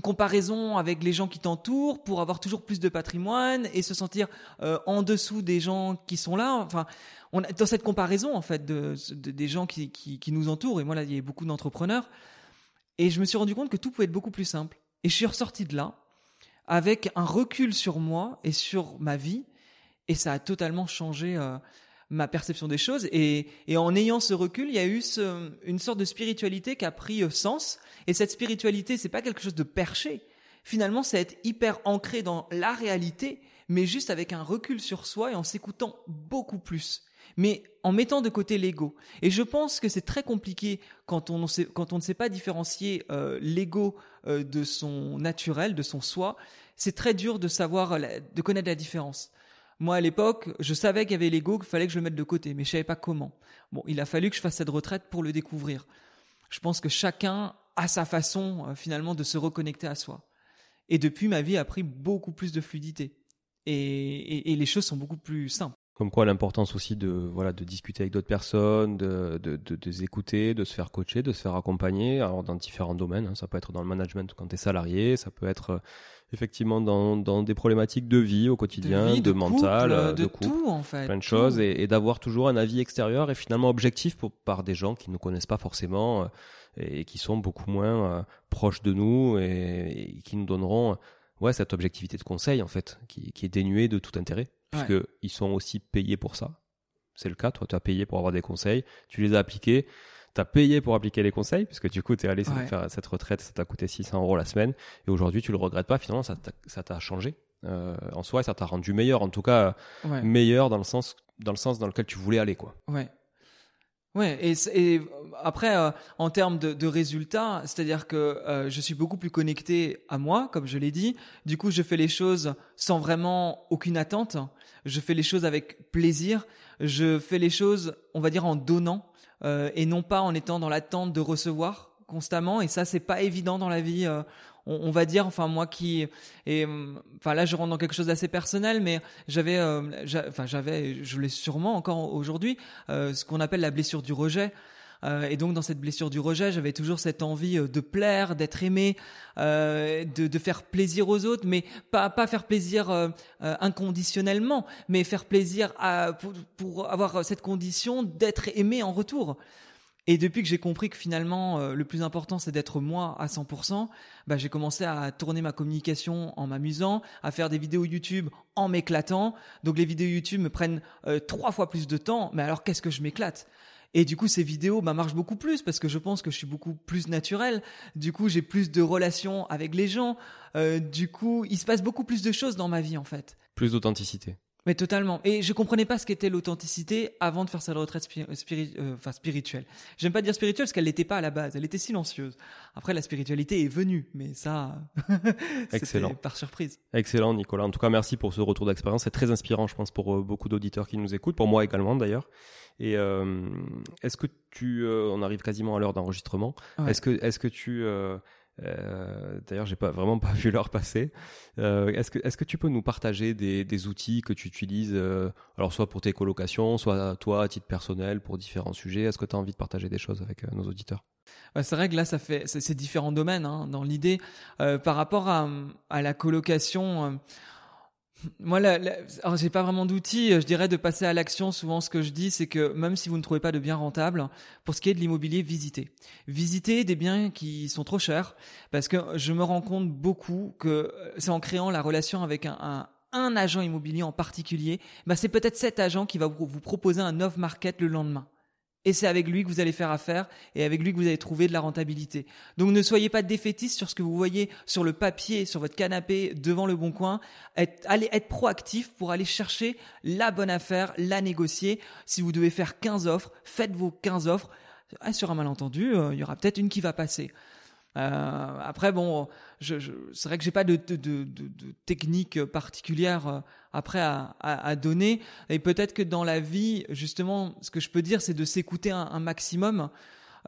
comparaison avec les gens qui t'entourent pour avoir toujours plus de patrimoine et se sentir euh, en dessous des gens qui sont là. Enfin, dans cette comparaison en fait de, des gens qui, nous entourent. Et moi là, il y a beaucoup d'entrepreneurs. Et je me suis rendu compte que tout pouvait être beaucoup plus simple. Et je suis ressorti de là avec un recul sur moi et sur ma vie et ça a totalement changé euh, ma perception des choses. Et, et, en ayant ce recul, il y a eu ce, une sorte de spiritualité qui a pris euh, sens. Et cette spiritualité, c'est pas quelque chose de perché. Finalement, c'est être hyper ancré dans la réalité, mais juste avec un recul sur soi et en s'écoutant beaucoup plus. Mais en mettant de côté l'ego. Et je pense que c'est très compliqué quand on, quand on ne sait pas différencier euh, l'ego euh, de son naturel, de son soi. C'est très dur de savoir, de connaître la différence. Moi, à l'époque, je savais qu'il y avait l'ego, qu'il fallait que je le mette de côté, mais je savais pas comment. Bon, il a fallu que je fasse cette retraite pour le découvrir. Je pense que chacun a sa façon, euh, finalement, de se reconnecter à soi. Et depuis, ma vie a pris beaucoup plus de fluidité. Et, et, les choses sont beaucoup plus simples. Comme quoi l'importance aussi de voilà de discuter avec d'autres personnes, de, de, de, de, les écouter, de se faire coacher, de se faire accompagner, alors dans différents domaines. Hein. Ça peut être dans le management quand tu es salarié, ça peut être effectivement dans, dans des problématiques de vie au quotidien, de, mental, euh, de, tout en fait, plein de choses, et, et d'avoir toujours un avis extérieur et finalement objectif pour, par des gens qui ne connaissent pas forcément euh, et qui sont beaucoup moins euh, proches de nous et, qui nous donneront ouais cette objectivité de conseil en fait, qui, qui est dénuée de tout intérêt, puisque ils sont aussi payés pour ça. C'est le cas, toi tu as payé pour avoir des conseils, tu les as appliqués tu as payé pour appliquer les conseils, puisque du coup, tu es allé faire cette retraite, ça t'a coûté 600 euros la semaine, et aujourd'hui, tu le regrettes pas, finalement, ça t'a changé euh, en soi, et ça t'a rendu meilleur, en tout cas, meilleur dans le, sens, dans le sens dans lequel tu voulais aller. quoi. Ouais. Ouais, et, après, euh, en termes de, de résultats, c'est-à-dire que euh, je suis beaucoup plus connecté à moi, comme je l'ai dit. Du coup, je fais les choses sans vraiment aucune attente. Je fais les choses avec plaisir. Je fais les choses, on va dire, en donnant. Euh, et non pas en étant dans l'attente de recevoir constamment. Et ça, c'est pas évident dans la vie. Euh, on, va dire, enfin moi qui, et enfin là, je rentre dans quelque chose d'assez personnel, mais j'avais, euh, enfin j'avais, je l'ai sûrement encore aujourd'hui, ce qu'on appelle la blessure du rejet. Euh, et donc dans cette blessure du rejet, j'avais toujours cette envie euh, de plaire, d'être aimé, euh, de, de, faire plaisir aux autres, mais pas pas faire plaisir euh, inconditionnellement, mais faire plaisir à, pour, pour avoir cette condition d'être aimé en retour. Et depuis que j'ai compris que finalement le plus important c'est d'être moi à 100%, bah, j'ai commencé à tourner ma communication en m'amusant, à faire des vidéos YouTube en m'éclatant. Donc les vidéos YouTube me prennent trois fois plus de temps, mais alors qu'est-ce que je m'éclate? Et du coup, ces vidéos bah, marchent beaucoup plus parce que je pense que je suis beaucoup plus naturel. Du coup, j'ai plus de relations avec les gens. Euh, du coup, il se passe beaucoup plus de choses dans ma vie en fait. Plus d'authenticité. Mais totalement. Et je comprenais pas ce qu'était l'authenticité avant de faire cette retraite euh, enfin, spirituelle. J'aime pas dire spirituelle parce qu'elle n'était pas à la base, elle était silencieuse. Après, la spiritualité est venue, mais ça, Excellent. par surprise. Excellent, Nicolas. En tout cas, merci pour ce retour d'expérience. C'est très inspirant, je pense, pour euh, beaucoup d'auditeurs qui nous écoutent, pour moi également d'ailleurs. Et euh, est-ce que tu, euh, on arrive quasiment à l'heure d'enregistrement. Est-ce que, est-ce que tu euh, D'ailleurs, j'ai pas vraiment pas vu l'heure passer. Euh, est-ce que est-ce que tu peux nous partager des, des outils que tu utilises, euh, alors soit pour tes colocations, soit toi à titre personnel pour différents sujets? Est-ce que tu as envie de partager des choses avec nos auditeurs? C'est vrai que là, ça fait c'est différents domaines hein, dans l'idée par rapport à, à la colocation moi, là, alors j'ai pas vraiment d'outils. Je dirais de passer à l'action. Souvent, ce que je dis, c'est que même si vous ne trouvez pas de bien rentable, pour ce qui est de l'immobilier, visitez. Visitez des biens qui sont trop chers, parce que je me rends compte beaucoup que euh, c'est en créant la relation avec un, agent immobilier en particulier, bah c'est peut-être cet agent qui va vous proposer un off market le lendemain et c'est avec lui que vous allez faire affaire et avec lui que vous allez trouver de la rentabilité. Donc ne soyez pas défaitiste sur ce que vous voyez sur le papier, sur votre canapé, devant le bon coin. allez être proactif pour aller chercher la bonne affaire, la négocier. Si vous devez faire 15 offres, faites vos 15 offres. Ah, sur un malentendu, euh, il y aura peut-être une qui va passer. Euh, après, bon, je, je, c'est vrai que j'ai pas de, de, de, de, technique particulière euh, après à, à, à donner. Et peut-être que dans la vie, justement, ce que je peux dire, c'est de s'écouter un, un maximum.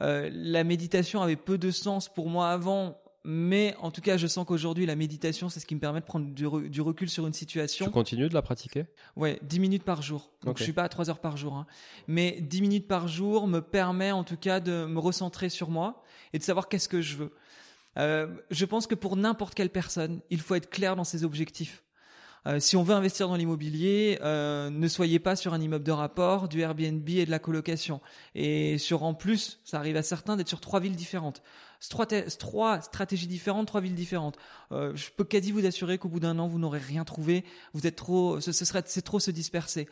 Euh, la méditation avait peu de sens pour moi avant, mais en tout cas, je sens qu'aujourd'hui, la méditation, c'est ce qui me permet de prendre du, du, recul sur une situation. Tu continues de la pratiquer? Ouais, 10 minutes par jour. Donc okay. je suis pas à 3 heures par jour, hein. mais 10 minutes par jour me permet en tout cas de me recentrer sur moi et de savoir qu'est-ce que je veux. Euh, je pense que pour n'importe quelle personne, il faut être clair dans ses objectifs. Euh, si on veut investir dans l'immobilier, euh, ne soyez pas sur un immeuble de rapport, du Airbnb et de la colocation. Et sur en plus, ça arrive à certains d'être sur trois villes différentes. Trois stratégies différentes, trois villes différentes. Euh, je peux quasi vous assurer qu'au bout d'un an, vous n'aurez rien trouvé. Vous êtes trop, ce, serait, c'est trop se disperser.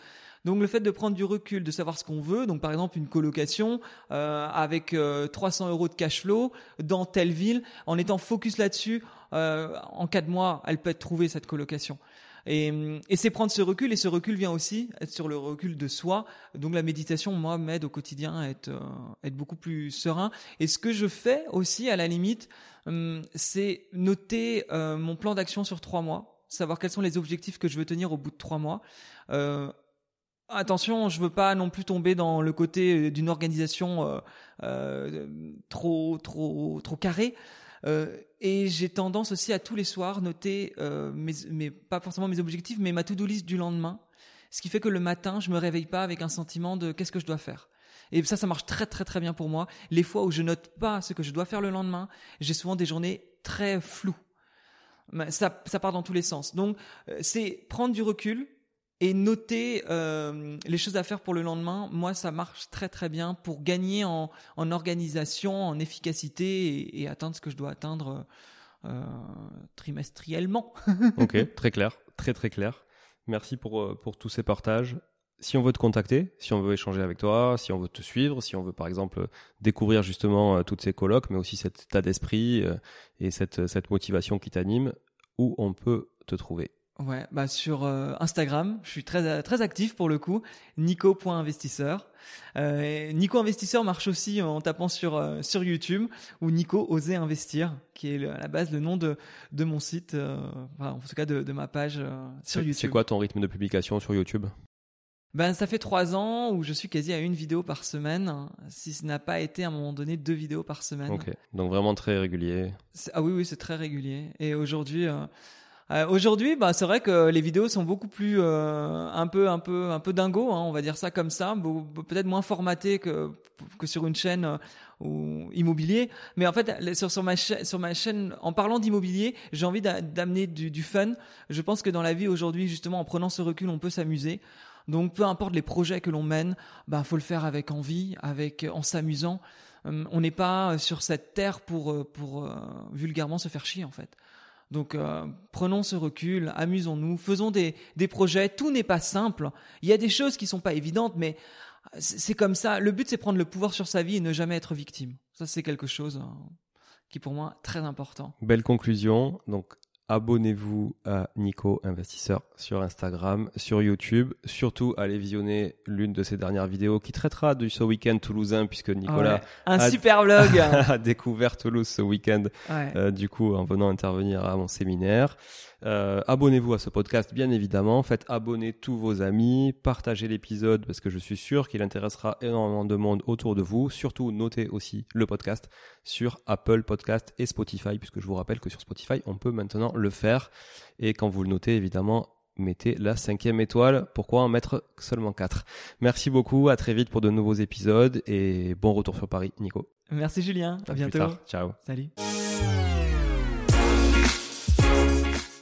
Donc le fait de prendre du recul, de savoir ce qu'on veut, donc par exemple une colocation euh, avec euh, 300 euros de cash flow dans telle ville, en étant focus là-dessus, euh, en quatre mois, elle peut être trouvée cette colocation. Et, et c'est prendre ce recul, et ce recul vient aussi être sur le recul de soi. Donc la méditation, moi, m'aide au quotidien à être, euh, beaucoup plus serein. Et ce que je fais aussi, à la limite, hum, c'est noter euh, mon plan d'action sur trois mois, savoir quels sont les objectifs que je veux tenir au bout de trois mois. Euh, Attention, je veux pas non plus tomber dans le côté d'une organisation trop trop trop carrée. Et j'ai tendance aussi à tous les soirs noter euh, mes, mes, pas forcément mes objectifs, mais ma to-do list du lendemain. Ce qui fait que le matin, je me réveille pas avec un sentiment de qu'est-ce que je dois faire. Et ça, ça marche très très très bien pour moi. Les fois où je note pas ce que je dois faire le lendemain, j'ai souvent des journées très floues. Ça, ça part dans tous les sens. Donc, euh, c'est prendre du recul, et noter euh, les choses à faire pour le lendemain, moi, ça marche très très bien pour gagner en, organisation, en efficacité et, atteindre ce que je dois atteindre euh, trimestriellement. ok, très clair, très très clair. Merci pour, euh, pour tous ces partages. Si on veut te contacter, si on veut échanger avec toi, si on veut te suivre, si on veut par exemple découvrir justement toutes ces colloques, mais aussi cet état d'esprit et cette, cette motivation qui t'anime, où on peut te trouver? Ouais, bah sur euh, Instagram, je suis très très actif pour le coup, nico.investisseur. Euh, Nico Investisseur marche aussi en tapant sur euh, sur YouTube ou Nico Oser Investir, qui est à la base le nom de de mon site, euh, enfin, en tout cas de, de ma page sur YouTube. C'est quoi ton rythme de publication sur YouTube? Ben, ça fait trois ans où je suis quasi à une vidéo par semaine, si ce n'a pas été à un moment donné deux vidéos par semaine. Ok, donc vraiment très régulier. Ah oui, oui, c'est très régulier. Et aujourd'hui, euh, euh, Aujourd'hui, bah, c'est vrai que les vidéos sont beaucoup plus euh, un peu un peu un peu dingo, hein, on va dire ça comme ça, peut-être moins formatées que que sur une chaîne euh, ou immobilier. Mais en fait, sur, sur ma chaîne, sur ma chaîne, en parlant d'immobilier, j'ai envie d'amener du, du fun. Je pense que dans la vie aujourd'hui, justement, en prenant ce recul, on peut s'amuser. Donc, peu importe les projets que l'on mène, bah, faut le faire avec envie, avec en s'amusant. on n'est pas sur cette terre pour pour vulgairement se faire chier en fait. Donc euh, prenons ce recul, amusons-nous, faisons des, des projets. Tout n'est pas simple. Il y a des choses qui sont pas évidentes, mais c'est comme ça. Le but, c'est prendre le pouvoir sur sa vie et ne jamais être victime. Ça, c'est quelque chose hein, qui, pour moi, très important. Belle conclusion. Donc, abonnez-vous à Nico Investisseur sur Instagram, sur YouTube. Surtout, allez visionner l'une de ses dernières vidéos qui traitera du ce week-end toulousain puisque Nicolas un super vlog a découvert Toulouse ce week-end. Euh, du coup, en venant intervenir à mon séminaire. Euh, abonnez-vous à ce podcast, bien évidemment. Faites abonner tous vos amis. Partagez l'épisode parce que je suis sûr qu'il intéressera énormément de monde autour de vous. Surtout, notez aussi le podcast sur Apple Podcast et Spotify, puisque je vous rappelle que sur Spotify, on peut maintenant le faire. Et quand vous le notez, évidemment, mettez la cinquième étoile. Pourquoi en mettre seulement quatre? Merci beaucoup. À très vite pour de nouveaux épisodes et bon retour sur Paris, Nico. Merci Julien. À, bientôt. Ciao. Salut.